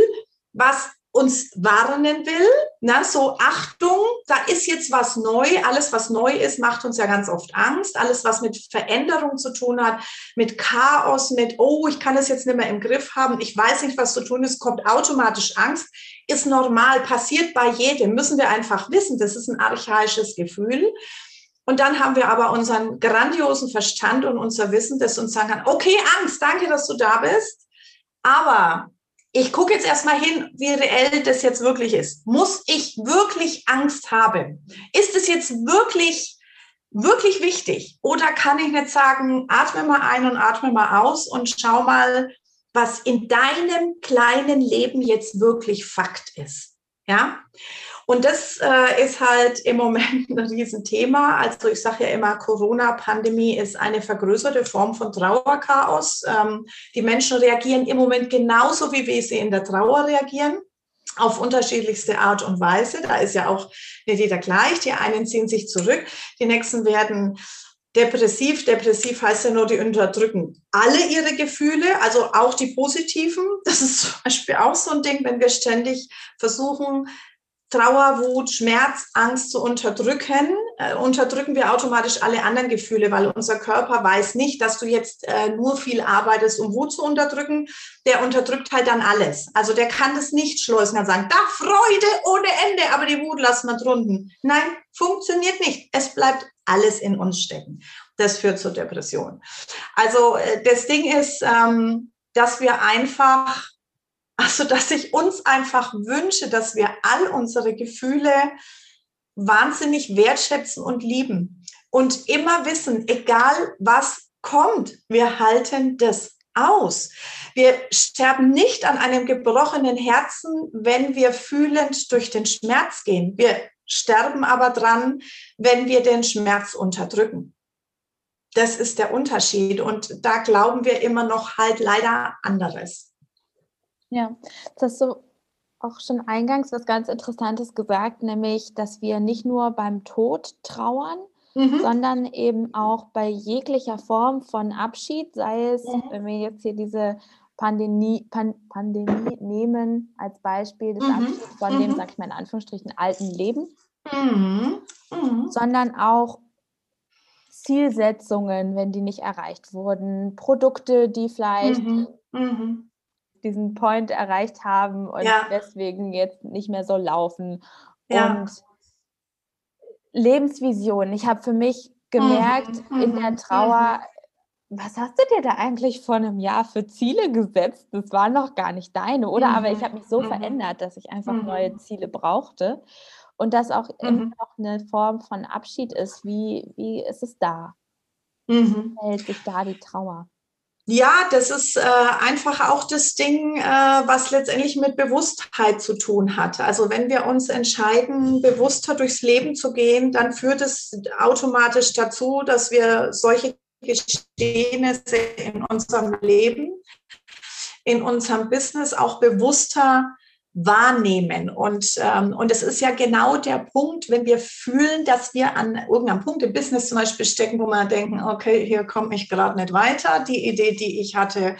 was uns warnen will, na, so Achtung, da ist jetzt was neu. Alles, was neu ist, macht uns ja ganz oft Angst. Alles, was mit Veränderung zu tun hat, mit Chaos, mit, oh, ich kann es jetzt nicht mehr im Griff haben, ich weiß nicht, was zu tun ist, kommt automatisch Angst ist normal, passiert bei jedem, müssen wir einfach wissen. Das ist ein archaisches Gefühl. Und dann haben wir aber unseren grandiosen Verstand und unser Wissen, das uns sagen kann, okay, Angst, danke, dass du da bist. Aber ich gucke jetzt erstmal hin, wie reell das jetzt wirklich ist. Muss ich wirklich Angst haben? Ist es jetzt wirklich, wirklich wichtig? Oder kann ich nicht sagen, atme mal ein und atme mal aus und schau mal, was in deinem kleinen Leben jetzt wirklich Fakt ist? Ja? Und das äh, ist halt im Moment ein <laughs> Riesenthema. Also ich sage ja immer, Corona-Pandemie ist eine vergrößerte Form von Trauerchaos. Ähm, die Menschen reagieren im Moment genauso, wie wir sie in der Trauer reagieren auf unterschiedlichste Art und Weise. Da ist ja auch nicht jeder gleich. Die einen ziehen sich zurück, die nächsten werden depressiv. Depressiv heißt ja nur, die unterdrücken alle ihre Gefühle, also auch die positiven. Das ist zum Beispiel auch so ein Ding, wenn wir ständig versuchen, Trauer, Wut, Schmerz, Angst zu unterdrücken, äh, unterdrücken wir automatisch alle anderen Gefühle, weil unser Körper weiß nicht, dass du jetzt äh, nur viel arbeitest, um Wut zu unterdrücken. Der unterdrückt halt dann alles. Also der kann das nicht schleusen und sagen, da Freude ohne Ende, aber die Wut lassen wir drunten. Nein, funktioniert nicht. Es bleibt alles in uns stecken. Das führt zur Depression. Also äh, das Ding ist, ähm, dass wir einfach also, dass ich uns einfach wünsche, dass wir all unsere Gefühle wahnsinnig wertschätzen und lieben und immer wissen, egal was kommt, wir halten das aus. Wir sterben nicht an einem gebrochenen Herzen, wenn wir fühlend durch den Schmerz gehen. Wir sterben aber dran, wenn wir den Schmerz unterdrücken. Das ist der Unterschied. Und da glauben wir immer noch halt leider anderes. Ja, das hast du auch schon eingangs was ganz Interessantes gesagt, nämlich, dass wir nicht nur beim Tod trauern, mhm. sondern eben auch bei jeglicher Form von Abschied, sei es, mhm. wenn wir jetzt hier diese Pandemie, Pan, Pandemie nehmen als Beispiel des mhm. Abschieds von dem, mhm. sag ich mal in Anführungsstrichen, alten Leben, mhm. Mhm. sondern auch Zielsetzungen, wenn die nicht erreicht wurden, Produkte, die vielleicht diesen Point erreicht haben und ja. deswegen jetzt nicht mehr so laufen. Ja. Und Lebensvision. Ich habe für mich gemerkt mhm. in der mhm, Trauer, mhm. was hast du dir da eigentlich vor einem Jahr für Ziele gesetzt? Das waren noch gar nicht deine, oder? Mhm. Aber ich habe mich so mhm. verändert, dass ich einfach neue mhm. Ziele brauchte. Und das auch immer noch eine Form von Abschied ist. Wie, wie ist es da? Hält sich da die Trauer? Ja, das ist äh, einfach auch das Ding, äh, was letztendlich mit Bewusstheit zu tun hat. Also wenn wir uns entscheiden, bewusster durchs Leben zu gehen, dann führt es automatisch dazu, dass wir solche Geschehnisse in unserem Leben, in unserem Business auch bewusster wahrnehmen. Und, ähm, und es ist ja genau der Punkt, wenn wir fühlen, dass wir an irgendeinem Punkt im Business zum Beispiel stecken, wo wir denken, okay, hier komme ich gerade nicht weiter. Die Idee, die ich hatte,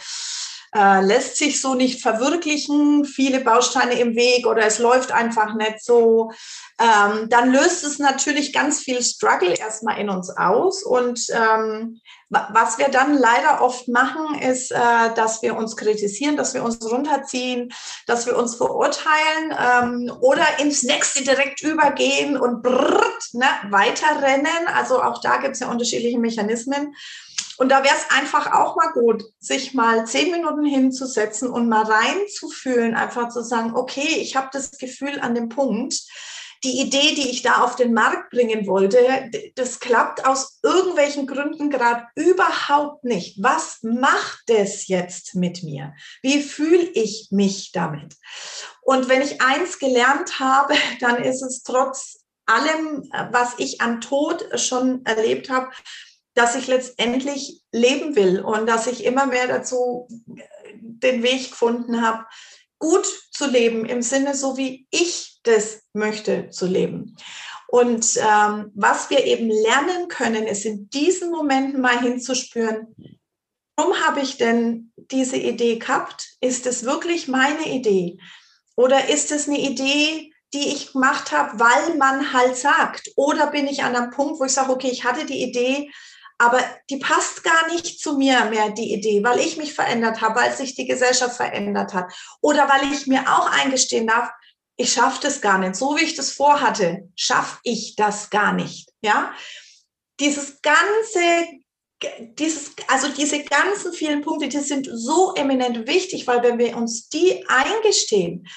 äh, lässt sich so nicht verwirklichen, viele Bausteine im Weg oder es läuft einfach nicht so, ähm, dann löst es natürlich ganz viel Struggle erstmal in uns aus. Und ähm, was wir dann leider oft machen, ist, äh, dass wir uns kritisieren, dass wir uns runterziehen, dass wir uns verurteilen ähm, oder ins nächste direkt übergehen und brrrt, ne, weiterrennen. Also auch da gibt es ja unterschiedliche Mechanismen. Und da wäre es einfach auch mal gut, sich mal zehn Minuten hinzusetzen und mal reinzufühlen, einfach zu sagen, okay, ich habe das Gefühl an dem Punkt, die Idee, die ich da auf den Markt bringen wollte, das klappt aus irgendwelchen Gründen gerade überhaupt nicht. Was macht es jetzt mit mir? Wie fühle ich mich damit? Und wenn ich eins gelernt habe, <laughs> dann ist es trotz allem, was ich an Tod schon erlebt habe, dass ich letztendlich leben will und dass ich immer mehr dazu den Weg gefunden habe, gut zu leben im Sinne, so wie ich das möchte zu leben. Und ähm, was wir eben lernen können, ist in diesen Momenten mal hinzuspüren, warum habe ich denn diese Idee gehabt? Ist es wirklich meine Idee? Oder ist es eine Idee, die ich gemacht habe, weil man halt sagt? Oder bin ich an einem Punkt, wo ich sage, okay, ich hatte die Idee, aber die passt gar nicht zu mir mehr, die Idee, weil ich mich verändert habe, weil sich die Gesellschaft verändert hat. Oder weil ich mir auch eingestehen darf, ich schaffe das gar nicht. So wie ich das vorhatte, schaffe ich das gar nicht. Ja, dieses ganze dieses, also diese ganzen vielen Punkte, die sind so eminent wichtig, weil wenn wir uns die eingestehen,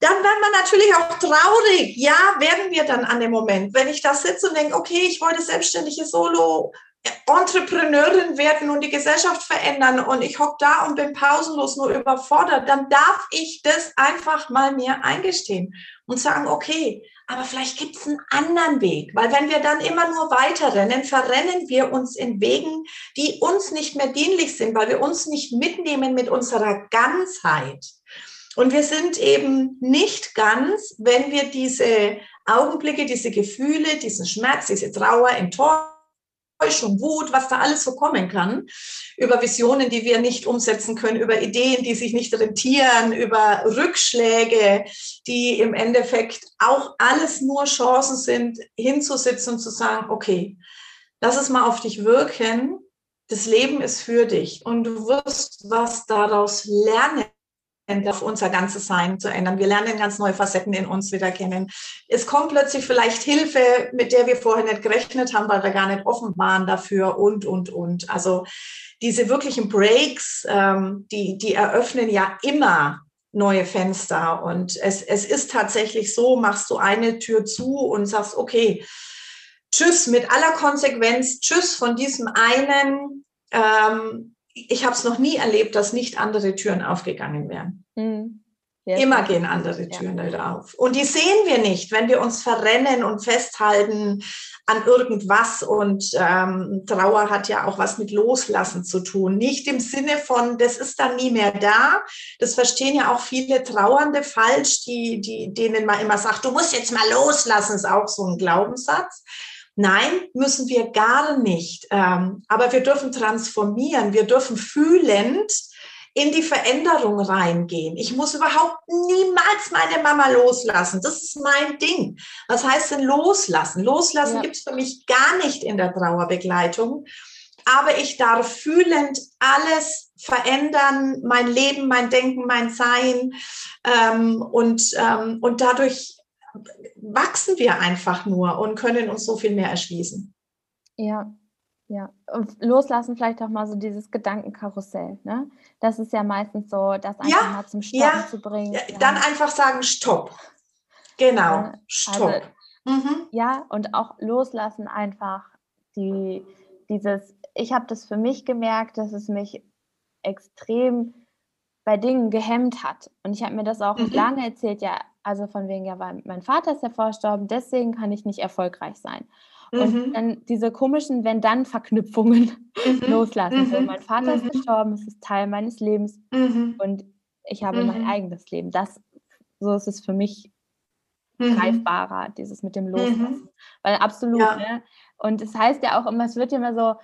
dann werden wir natürlich auch traurig. Ja, werden wir dann an dem Moment. Wenn ich da sitze und denke, okay, ich wollte selbstständige Solo Entrepreneurin werden und die Gesellschaft verändern und ich hocke da und bin pausenlos nur überfordert, dann darf ich das einfach mal mir eingestehen und sagen, okay, aber vielleicht gibt es einen anderen Weg, weil wenn wir dann immer nur weiterrennen, verrennen wir uns in Wegen, die uns nicht mehr dienlich sind, weil wir uns nicht mitnehmen mit unserer Ganzheit. Und wir sind eben nicht ganz, wenn wir diese Augenblicke, diese Gefühle, diesen Schmerz, diese Trauer, Enttäuschung, Wut, was da alles so kommen kann, über Visionen, die wir nicht umsetzen können, über Ideen, die sich nicht rentieren, über Rückschläge, die im Endeffekt auch alles nur Chancen sind, hinzusitzen und zu sagen, okay, lass es mal auf dich wirken. Das Leben ist für dich und du wirst was daraus lernen auf unser ganzes Sein zu ändern. Wir lernen ganz neue Facetten in uns wieder kennen. Es kommt plötzlich vielleicht Hilfe, mit der wir vorher nicht gerechnet haben, weil wir gar nicht offen waren dafür und, und, und. Also diese wirklichen Breaks, ähm, die, die eröffnen ja immer neue Fenster. Und es, es ist tatsächlich so, machst du eine Tür zu und sagst, okay, tschüss mit aller Konsequenz, tschüss von diesem einen. Ähm, ich habe es noch nie erlebt, dass nicht andere Türen aufgegangen wären. Mhm. Ja. Immer gehen andere Türen ja. Halt auf. Und die sehen wir nicht, wenn wir uns verrennen und festhalten an irgendwas. Und ähm, Trauer hat ja auch was mit Loslassen zu tun. Nicht im Sinne von, das ist dann nie mehr da. Das verstehen ja auch viele Trauernde falsch, die, die, denen man immer sagt, du musst jetzt mal loslassen, ist auch so ein Glaubenssatz. Nein, müssen wir gar nicht. Ähm, aber wir dürfen transformieren. Wir dürfen fühlend in die Veränderung reingehen. Ich muss überhaupt niemals meine Mama loslassen. Das ist mein Ding. Was heißt denn loslassen? Loslassen ja. gibt es für mich gar nicht in der Trauerbegleitung. Aber ich darf fühlend alles verändern, mein Leben, mein Denken, mein Sein. Ähm, und, ähm, und dadurch wachsen wir einfach nur und können uns so viel mehr erschließen. Ja, ja. Und loslassen vielleicht auch mal so dieses Gedankenkarussell. Ne? Das ist ja meistens so, das einfach ja, mal zum Stoppen ja, zu bringen. Ja, dann einfach sagen, stopp. Genau, stopp. Also, mhm. Ja, und auch loslassen einfach die, dieses, ich habe das für mich gemerkt, dass es mich extrem bei Dingen gehemmt hat. Und ich habe mir das auch mhm. lange erzählt, ja, also von wegen, ja, weil mein Vater ist ja verstorben, deswegen kann ich nicht erfolgreich sein. Mhm. Und dann diese komischen Wenn-Dann-Verknüpfungen mhm. <laughs> loslassen. So, mhm. mein Vater ist mhm. gestorben, es ist Teil meines Lebens mhm. und ich habe mein eigenes Leben. Das, so ist es für mich greifbarer, dieses mit dem Loslassen. Weil absolut, ja. ne? Und es das heißt ja auch immer, es wird ja immer so,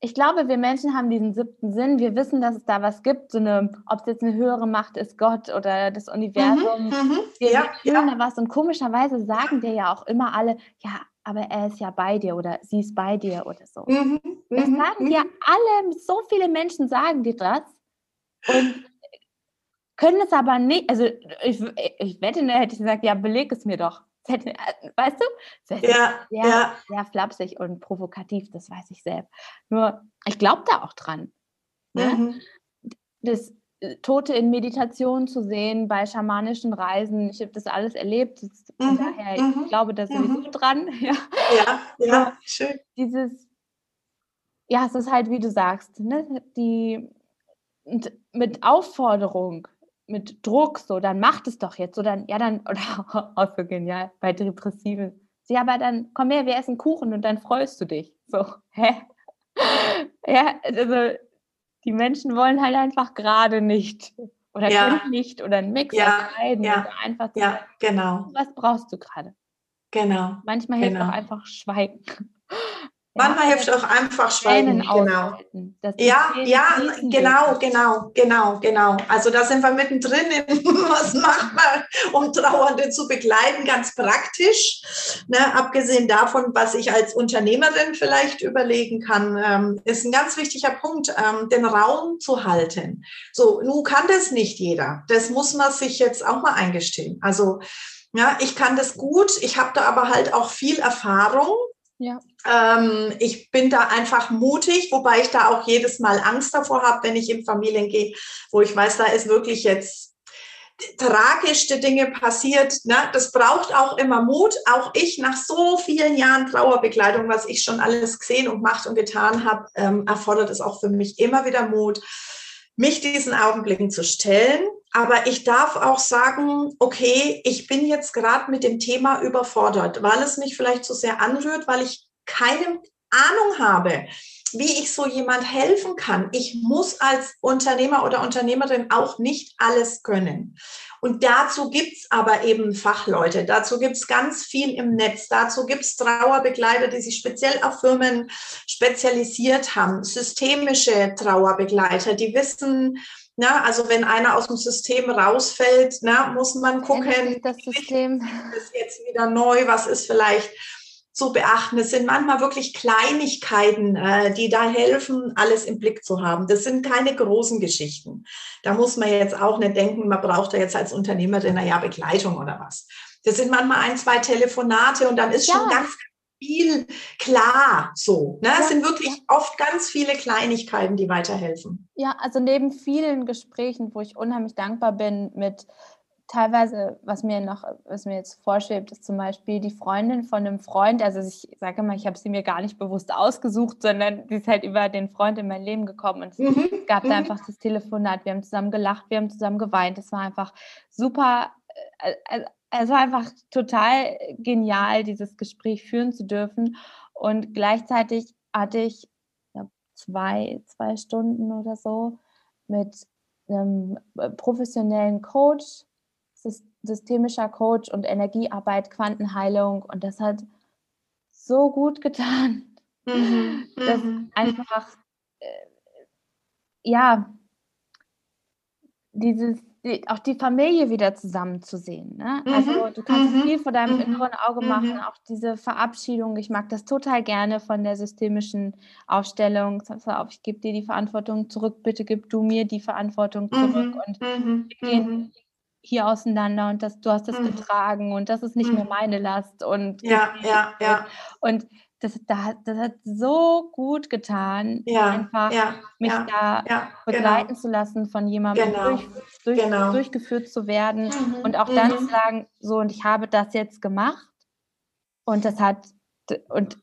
ich glaube, wir Menschen haben diesen siebten Sinn. Wir wissen, dass es da was gibt, so eine, ob es jetzt eine höhere Macht ist, Gott oder das Universum. Mhm, mhm. wir ja, fühlen ja. da was. Und komischerweise sagen dir ja auch immer alle, ja, aber er ist ja bei dir oder sie ist bei dir oder so. Mhm, das mhm, sagen dir mhm. alle, so viele Menschen sagen dir das und können es aber nicht. Also ich, ich wette, hätte ich gesagt, ja, beleg es mir doch. Weißt du? Das ja, sehr, ja. sehr flapsig und provokativ, das weiß ich selbst. Nur, ich glaube da auch dran. Ne? Mhm. Das äh, Tote in Meditation zu sehen, bei schamanischen Reisen, ich habe das alles erlebt. Von mhm. daher, mhm. ich glaube da sowieso mhm. dran. <laughs> Ja, ja, ja schön. Dieses, ja, es ist halt, wie du sagst, ne? die mit Aufforderung mit Druck, so, dann macht es doch jetzt, so, dann, ja, dann, oder <laughs> auch so genial, bei Depressiven. Ja, aber dann, komm her, wir essen Kuchen und dann freust du dich. So, <laughs> hä? ja, also, die Menschen wollen halt einfach gerade nicht oder ja. können nicht oder einen Mix ja. aus Ja. einfach ja, sagen, genau. Was brauchst du gerade? Genau. Manchmal hilft genau. auch einfach Schweigen. Manchmal hilft auch einfach Schweigen. Genau. Ja, ja, genau, genau, genau, genau. Also da sind wir mittendrin. In, <laughs> was macht man, um Trauernde zu begleiten? Ganz praktisch. Ne, abgesehen davon, was ich als Unternehmerin vielleicht überlegen kann, ähm, ist ein ganz wichtiger Punkt, ähm, den Raum zu halten. So, nun kann das nicht jeder. Das muss man sich jetzt auch mal eingestehen. Also ja, ich kann das gut. Ich habe da aber halt auch viel Erfahrung Ja. Ähm, ich bin da einfach mutig, wobei ich da auch jedes Mal Angst davor habe, wenn ich in Familien gehe, wo ich weiß, da ist wirklich jetzt tragischste Dinge passiert. Ne? Das braucht auch immer Mut. Auch ich nach so vielen Jahren Trauerbegleitung, was ich schon alles gesehen und gemacht und getan habe, ähm, erfordert es auch für mich immer wieder Mut, mich diesen Augenblicken zu stellen. Aber ich darf auch sagen, okay, ich bin jetzt gerade mit dem Thema überfordert, weil es mich vielleicht so sehr anrührt, weil ich keine Ahnung habe wie ich so jemand helfen kann. Ich muss als Unternehmer oder Unternehmerin auch nicht alles können. Und dazu gibt's aber eben Fachleute, dazu gibt's ganz viel im Netz, dazu gibt's Trauerbegleiter, die sich speziell auf Firmen spezialisiert haben, systemische Trauerbegleiter, die wissen, na, also wenn einer aus dem System rausfällt, na, muss man gucken, das System? ist jetzt wieder neu, was ist vielleicht zu beachten. Es sind manchmal wirklich Kleinigkeiten, äh, die da helfen, alles im Blick zu haben. Das sind keine großen Geschichten. Da muss man jetzt auch nicht denken, man braucht da jetzt als Unternehmerin, naja, Begleitung oder was. Das sind manchmal ein, zwei Telefonate und dann ist ja. schon ganz viel klar so. Ne? Es sind wirklich oft ganz viele Kleinigkeiten, die weiterhelfen. Ja, also neben vielen Gesprächen, wo ich unheimlich dankbar bin mit teilweise, was mir noch, was mir jetzt vorschwebt, ist zum Beispiel die Freundin von einem Freund. Also ich sage immer, ich habe sie mir gar nicht bewusst ausgesucht, sondern sie ist halt über den Freund in mein Leben gekommen und mhm. es gab da mhm. einfach das Telefonat. Wir haben zusammen gelacht, wir haben zusammen geweint. Es war einfach super. Äh, äh, es war einfach total genial, dieses Gespräch führen zu dürfen. Und gleichzeitig hatte ich zwei, zwei Stunden oder so mit einem äh, professionellen Coach, systemischer Coach und Energiearbeit, Quantenheilung und das hat so gut getan, mhm. dass mhm. einfach äh, ja dieses die, auch die Familie wieder zusammenzusehen. Ne? Mhm. Also du kannst mhm. viel vor deinem mhm. inneren Auge machen, mhm. auch diese Verabschiedung. Ich mag das total gerne von der systemischen Aufstellung. Auf, ich gebe dir die Verantwortung zurück, bitte gib du mir die Verantwortung zurück. Und wir gehen hier auseinander und das, du hast das mhm. getragen und das ist nicht mhm. mehr meine Last und ja, ja, ja. Und das, das, hat so gut getan, ja, einfach ja, mich ja, da begleiten genau. zu lassen, von jemandem genau. durch, durch, genau. durchgeführt zu werden mhm. und auch dann zu mhm. sagen, so und ich habe das jetzt gemacht und das hat und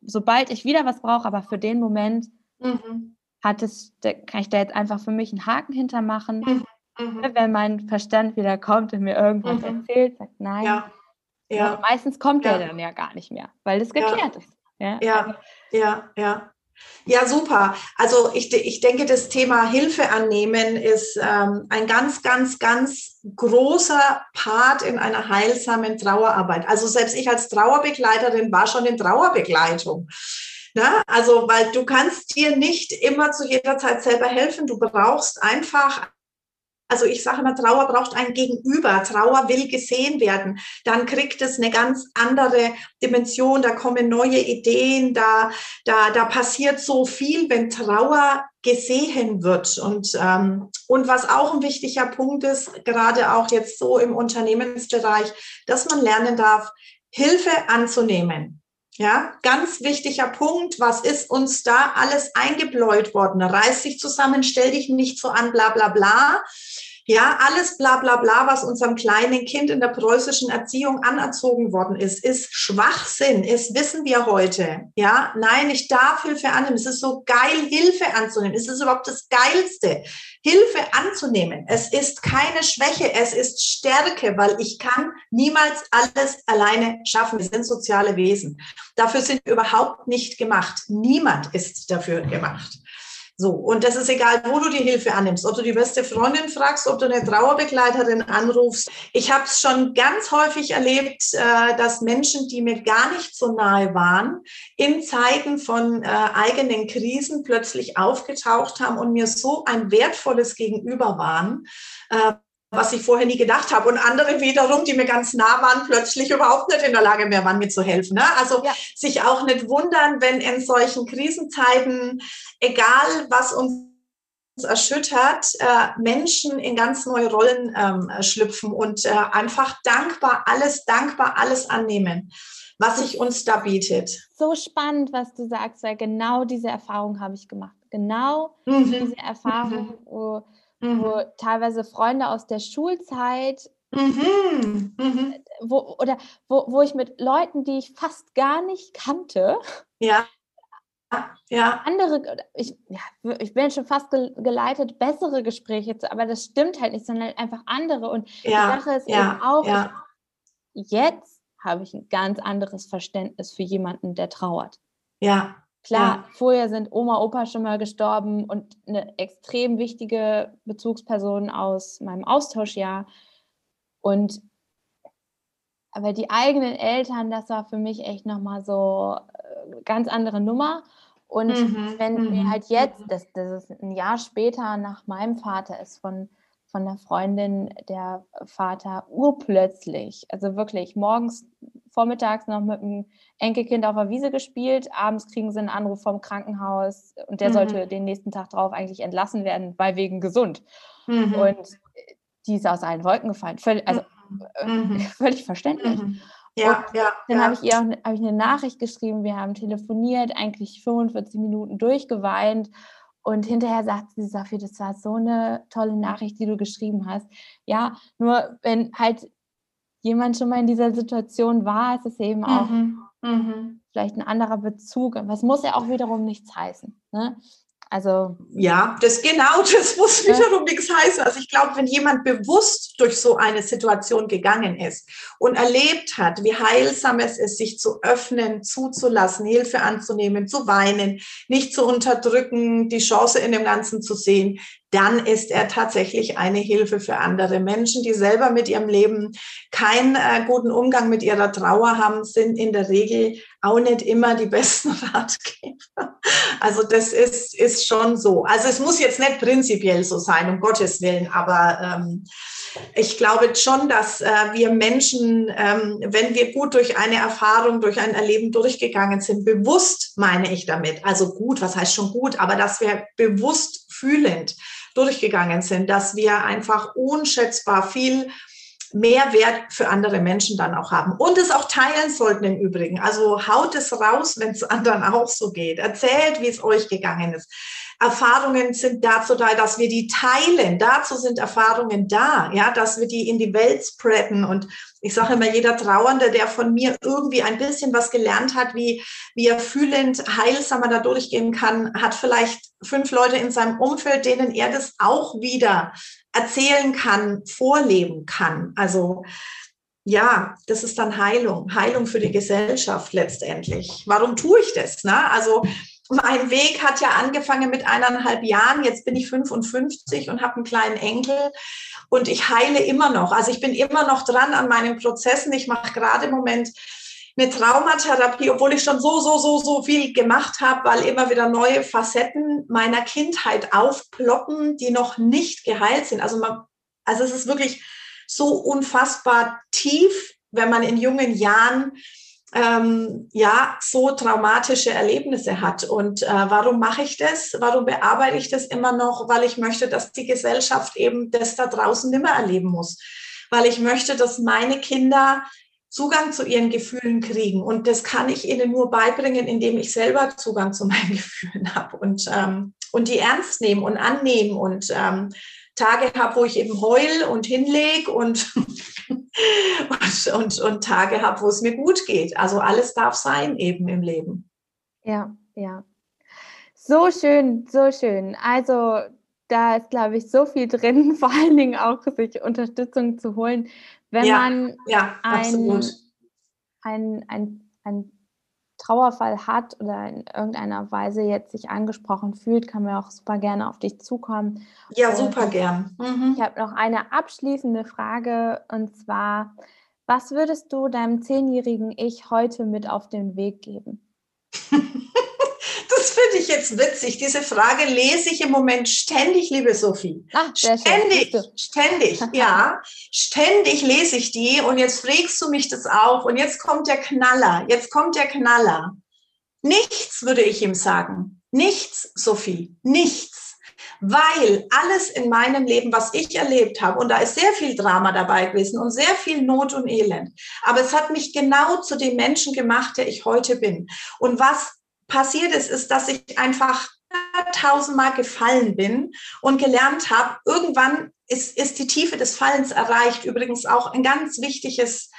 sobald ich wieder was brauche, aber für den Moment mhm. hat es, kann ich da jetzt einfach für mich einen Haken hintermachen mhm. Mhm. Ne, wenn mein Verstand wieder kommt und mir irgendwas mhm. erzählt, sagt nein. Ja. Ja. meistens kommt ja. er dann ja gar nicht mehr, weil es geklärt ist. Ja, ja, ja. ja. Ja, super. Also ich, ich denke, das Thema Hilfe annehmen ist ähm, ein ganz, ganz, ganz großer Part in einer heilsamen Trauerarbeit. Also selbst ich als Trauerbegleiterin war schon in Trauerbegleitung. Na, also, weil du kannst dir nicht immer zu jeder Zeit selber helfen. Du brauchst einfach also ich sage immer, Trauer braucht ein Gegenüber. Trauer will gesehen werden. Dann kriegt es eine ganz andere Dimension. Da kommen neue Ideen. Da, da, da passiert so viel, wenn Trauer gesehen wird. Und, ähm, und was auch ein wichtiger Punkt ist, gerade auch jetzt so im Unternehmensbereich, dass man lernen darf, Hilfe anzunehmen. Ja, ganz wichtiger Punkt. Was ist uns da alles eingebläut worden? Reiß dich zusammen, stell dich nicht so an, bla, bla, bla. Ja, alles bla bla bla, was unserem kleinen Kind in der preußischen Erziehung anerzogen worden ist, ist Schwachsinn, ist wissen wir heute. Ja, nein, ich darf Hilfe annehmen. Es ist so geil, Hilfe anzunehmen. Es ist überhaupt das Geilste, Hilfe anzunehmen. Es ist keine Schwäche, es ist Stärke, weil ich kann niemals alles alleine schaffen. Wir sind soziale Wesen. Dafür sind wir überhaupt nicht gemacht. Niemand ist dafür gemacht. So, und das ist egal, wo du die Hilfe annimmst, ob du die beste Freundin fragst, ob du eine Trauerbegleiterin anrufst. Ich habe es schon ganz häufig erlebt, äh, dass Menschen, die mir gar nicht so nahe waren, in Zeiten von äh, eigenen Krisen plötzlich aufgetaucht haben und mir so ein wertvolles Gegenüber waren äh, was ich vorher nie gedacht habe. Und andere wiederum, die mir ganz nah waren, plötzlich überhaupt nicht in der Lage mehr waren, mir zu helfen. Ne? Also ja. sich auch nicht wundern, wenn in solchen Krisenzeiten, egal was uns erschüttert, äh, Menschen in ganz neue Rollen ähm, schlüpfen und äh, einfach dankbar alles, dankbar alles annehmen. was sich uns da bietet. So spannend, was du sagst, weil genau diese Erfahrung habe ich gemacht. Genau mhm. diese Erfahrung, mhm. wo, mhm. wo teilweise Freunde aus der Schulzeit Mhm. Mhm. Wo, oder wo, wo ich mit Leuten, die ich fast gar nicht kannte, ja. Ja. andere, ich, ja, ich bin schon fast geleitet, bessere Gespräche zu, aber das stimmt halt nicht, sondern einfach andere. Und ja. die Sache ist ja. eben auch, ja. jetzt habe ich ein ganz anderes Verständnis für jemanden, der trauert. Ja. Klar, ja. vorher sind Oma, Opa schon mal gestorben und eine extrem wichtige Bezugsperson aus meinem Austauschjahr. Und aber die eigenen Eltern, das war für mich echt nochmal so äh, ganz andere Nummer. Und mhm, wenn wir mhm. halt jetzt, das, das ist ein Jahr später nach meinem Vater ist von, von der Freundin der Vater urplötzlich, also wirklich morgens, vormittags noch mit dem Enkelkind auf der Wiese gespielt, abends kriegen sie einen Anruf vom Krankenhaus und der mhm. sollte den nächsten Tag drauf eigentlich entlassen werden, weil wegen gesund. Mhm. Und die ist aus allen Wolken gefallen. Völlig, also äh, mhm. <laughs> völlig verständlich. Mhm. Ja, ja. Dann ja. habe ich ihr auch, hab ich eine Nachricht geschrieben, wir haben telefoniert, eigentlich 45 Minuten durchgeweint. Und hinterher sagt sie, Sophie, das war so eine tolle Nachricht, die du geschrieben hast. Ja, nur wenn halt jemand schon mal in dieser Situation war, ist es eben auch mhm. Mhm. vielleicht ein anderer Bezug. Aber es muss ja auch wiederum nichts heißen. Ne? Also ja, das genau, <laughs> das muss wiederum nichts heißen. Also ich glaube, wenn jemand bewusst durch so eine Situation gegangen ist und erlebt hat, wie heilsam es ist, sich zu öffnen, zuzulassen, Hilfe anzunehmen, zu weinen, nicht zu unterdrücken, die Chance in dem Ganzen zu sehen, dann ist er tatsächlich eine Hilfe für andere Menschen, die selber mit ihrem Leben keinen äh, guten Umgang mit ihrer Trauer haben, sind in der Regel auch nicht immer die <laughs> besten Ratgeber. Also das ist, ist schon so. Also es muss jetzt nicht prinzipiell so sein, um Gottes Willen, aber ähm, ich glaube schon, dass äh, wir Menschen, ähm, wenn wir gut durch eine Erfahrung, durch ein Erleben durchgegangen sind, bewusst meine ich damit, also gut, was heißt schon gut, aber dass wir bewusst fühlend durchgegangen sind, dass wir einfach unschätzbar viel Mehrwert für andere Menschen dann auch haben und es auch teilen sollten im Übrigen. Also haut es raus, wenn es <laughs> anderen auch so geht. Erzählt, wie es euch gegangen ist. Erfahrungen sind dazu da, dass wir die teilen. Dazu sind Erfahrungen da, ja, dass wir die in die Welt spreaden. Und ich sage immer, jeder Trauernde, der von mir irgendwie ein bisschen was gelernt hat, wie, wie er fühlend heilsamer da durchgehen kann, hat vielleicht fünf Leute in seinem Umfeld, denen er das auch wieder erzählen kann, vorleben kann. Also, ja, das ist dann Heilung, Heilung für die Gesellschaft letztendlich. Warum tue ich das? Ne? Also mein Weg hat ja angefangen mit eineinhalb Jahren. Jetzt bin ich 55 und habe einen kleinen Enkel und ich heile immer noch. Also ich bin immer noch dran an meinen Prozessen. Ich mache gerade im Moment eine Traumatherapie, obwohl ich schon so, so, so, so viel gemacht habe, weil immer wieder neue Facetten meiner Kindheit aufploppen, die noch nicht geheilt sind. Also, man, also es ist wirklich so unfassbar tief, wenn man in jungen Jahren ähm, ja so traumatische Erlebnisse hat. Und äh, warum mache ich das? Warum bearbeite ich das immer noch? Weil ich möchte, dass die Gesellschaft eben das da draußen nimmer erleben muss. Weil ich möchte, dass meine Kinder Zugang zu ihren Gefühlen kriegen. Und das kann ich ihnen nur beibringen, indem ich selber Zugang zu meinen <laughs> Gefühlen habe und, ähm, und die ernst nehmen und annehmen und ähm, Tage habe, wo ich eben heul und hinleg und, <laughs> und, und, und Tage habe, wo es mir gut geht. Also alles darf sein eben im Leben. Ja, ja. So schön, so schön. Also da ist, glaube ich, so viel drin, <laughs> vor allen Dingen auch sich Unterstützung zu holen, wenn ja, man ja, ein, ein, ein, ein Trauerfall hat oder in irgendeiner Weise jetzt sich angesprochen fühlt, kann man auch super gerne auf dich zukommen. Ja, und super gern. Mhm. Ich habe noch eine abschließende Frage und zwar, was würdest du deinem zehnjährigen Ich heute mit auf den Weg geben? <laughs> Finde ich jetzt witzig. Diese Frage lese ich im Moment ständig, liebe Sophie. Ach, ständig, ständig, <laughs> ja. Ständig lese ich die und jetzt frägst du mich das auch und jetzt kommt der Knaller. Jetzt kommt der Knaller. Nichts würde ich ihm sagen. Nichts, Sophie. Nichts. weil alles in meinem Leben, was ich erlebt habe, und da ist sehr viel Drama dabei gewesen und sehr viel Not und Elend, aber es hat mich genau zu dem Menschen gemacht, der ich heute bin. Und was passiert ist, ist, dass ich einfach tausendmal gefallen bin und gelernt habe, irgendwann ist, ist die Tiefe des Fallens erreicht. Übrigens auch ein ganz wichtiges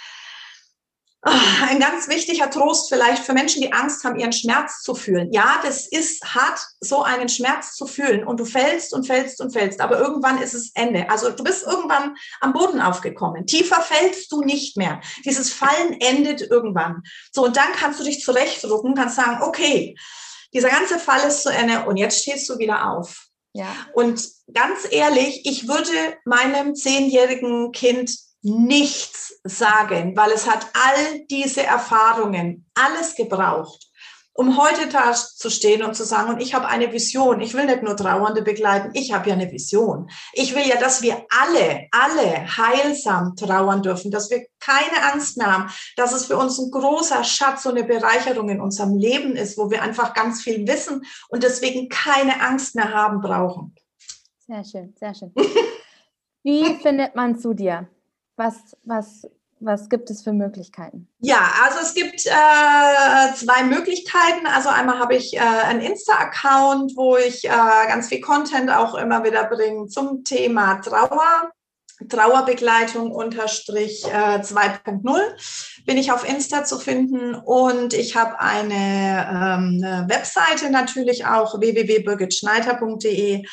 ein ganz wichtiger Trost vielleicht für Menschen, die Angst haben, ihren Schmerz zu fühlen. Ja, das ist hart, so einen Schmerz zu fühlen und du fällst und fällst und fällst, aber irgendwann ist es Ende. Also du bist irgendwann am Boden aufgekommen. Tiefer fällst du nicht mehr. Dieses Fallen endet irgendwann. So, und dann kannst du dich zurechtdrucken, kannst sagen, okay, dieser ganze Fall ist zu Ende und jetzt stehst du wieder auf. Ja. Und ganz ehrlich, ich würde meinem zehnjährigen Kind nichts sagen, weil es hat all diese Erfahrungen, alles gebraucht, um heute da zu stehen und zu sagen, und ich habe eine Vision. Ich will nicht nur Trauernde begleiten, ich habe ja eine Vision. Ich will ja, dass wir alle, alle heilsam trauern dürfen, dass wir keine Angst mehr haben, dass es für uns ein großer Schatz und eine Bereicherung in unserem Leben ist, wo wir einfach ganz viel wissen und deswegen keine Angst mehr haben brauchen. Sehr schön, sehr schön. Wie <laughs> findet man zu dir? Was, was, was gibt es für Möglichkeiten? Ja, also es gibt äh, zwei Möglichkeiten. Also einmal habe ich äh, einen Insta-Account, wo ich äh, ganz viel Content auch immer wieder bringe zum Thema Trauer. Trauerbegleitung unterstrich äh, 2.0 bin ich auf Insta zu finden und ich habe eine, ähm, eine Webseite natürlich auch www.birgitschneider.de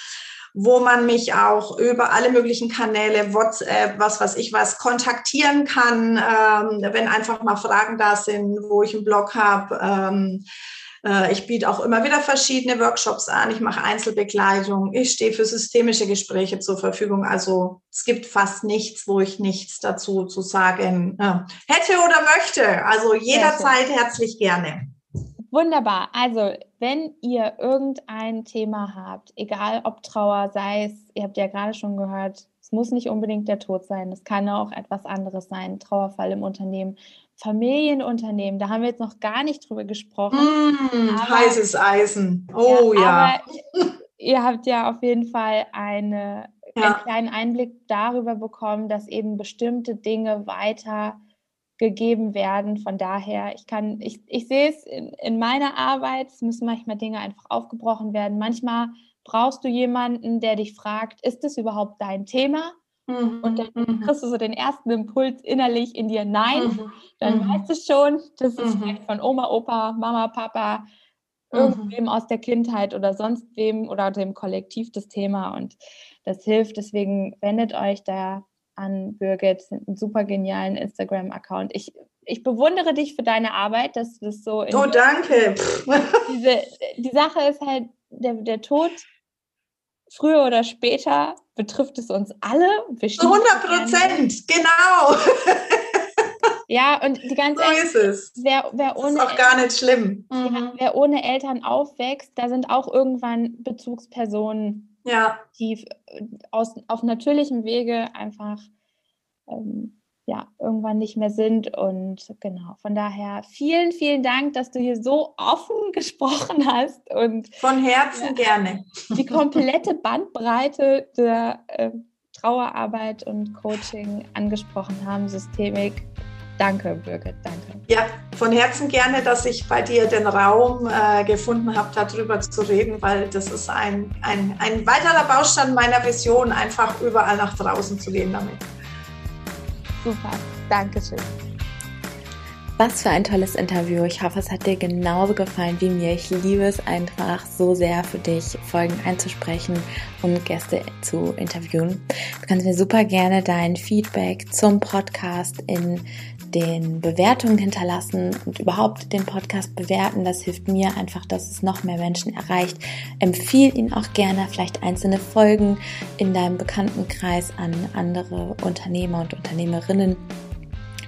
wo man mich auch über alle möglichen Kanäle, WhatsApp, was weiß ich was, kontaktieren kann, ähm, wenn einfach mal Fragen da sind, wo ich einen Blog habe. Ähm, äh, ich biete auch immer wieder verschiedene Workshops an. Ich mache Einzelbegleitung. Ich stehe für systemische Gespräche zur Verfügung. Also es gibt fast nichts, wo ich nichts dazu zu sagen äh, hätte oder möchte. Also jederzeit herzlich gerne. Wunderbar. Also, wenn ihr irgendein Thema habt, egal ob Trauer, sei es, ihr habt ja gerade schon gehört, es muss nicht unbedingt der Tod sein, es kann auch etwas anderes sein, Trauerfall im Unternehmen, Familienunternehmen, da haben wir jetzt noch gar nicht drüber gesprochen. Mm, aber, heißes Eisen. Oh ja. ja. ihr habt ja auf jeden Fall eine, ja. einen kleinen Einblick darüber bekommen, dass eben bestimmte Dinge weiter gegeben werden. Von daher, ich kann, ich, ich sehe es in, in meiner Arbeit, es müssen manchmal Dinge einfach aufgebrochen werden. Manchmal brauchst du jemanden, der dich fragt, ist das überhaupt dein Thema? Mhm. Und dann mhm. kriegst du so den ersten Impuls innerlich in dir, nein, mhm. dann mhm. weißt du schon, das ist mhm. vielleicht von Oma, Opa, Mama, Papa, mhm. irgendwem aus der Kindheit oder sonst wem oder dem Kollektiv das Thema und das hilft. Deswegen wendet euch da an Birgit, einen super genialen Instagram-Account. Ich, ich bewundere dich für deine Arbeit, dass du das so. Oh, danke. <laughs> Diese, die Sache ist halt, der, der Tod, früher oder später, betrifft es uns alle. Zu 100 Prozent, genau. <laughs> Ja, und die ganze so ist es. Wer, wer ohne ist auch gar nicht schlimm. Mhm. Ja, wer ohne Eltern aufwächst, da sind auch irgendwann Bezugspersonen ja. die äh, aus, auf natürlichem Wege einfach ähm, ja, irgendwann nicht mehr sind. Und genau, von daher vielen, vielen Dank, dass du hier so offen <laughs> gesprochen hast und von Herzen ja, gerne die komplette Bandbreite der äh, Trauerarbeit und Coaching angesprochen haben, Systemik, Danke, Birgit, danke. Ja, von Herzen gerne, dass ich bei dir den Raum äh, gefunden habe, darüber zu reden, weil das ist ein, ein, ein weiterer Baustein meiner Vision, einfach überall nach draußen zu gehen damit. Super, danke schön. Was für ein tolles Interview. Ich hoffe, es hat dir genauso gefallen wie mir. Ich liebe es einfach so sehr für dich, Folgen einzusprechen und Gäste zu interviewen. Du kannst mir super gerne dein Feedback zum Podcast in den Bewertungen hinterlassen und überhaupt den Podcast bewerten. Das hilft mir einfach, dass es noch mehr Menschen erreicht. Empfiehl ihn auch gerne, vielleicht einzelne Folgen in deinem Bekanntenkreis an andere Unternehmer und Unternehmerinnen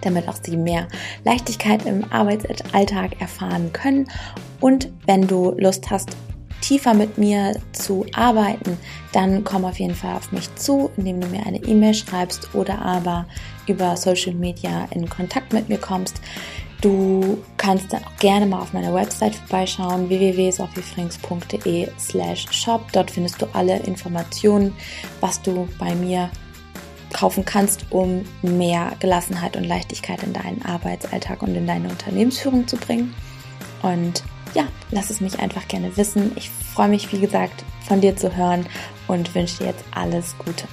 damit auch sie mehr Leichtigkeit im Arbeitsalltag erfahren können. Und wenn du Lust hast, tiefer mit mir zu arbeiten, dann komm auf jeden Fall auf mich zu, indem du mir eine E-Mail schreibst oder aber über Social Media in Kontakt mit mir kommst. Du kannst dann auch gerne mal auf meiner Website vorbeischauen, www.sophiefrings.de slash shop. Dort findest du alle Informationen, was du bei mir kaufen kannst, um mehr Gelassenheit und Leichtigkeit in deinen Arbeitsalltag und in deine Unternehmensführung zu bringen. Und ja, lass es mich einfach gerne wissen. Ich freue mich, wie gesagt, von dir zu hören und wünsche dir jetzt alles Gute.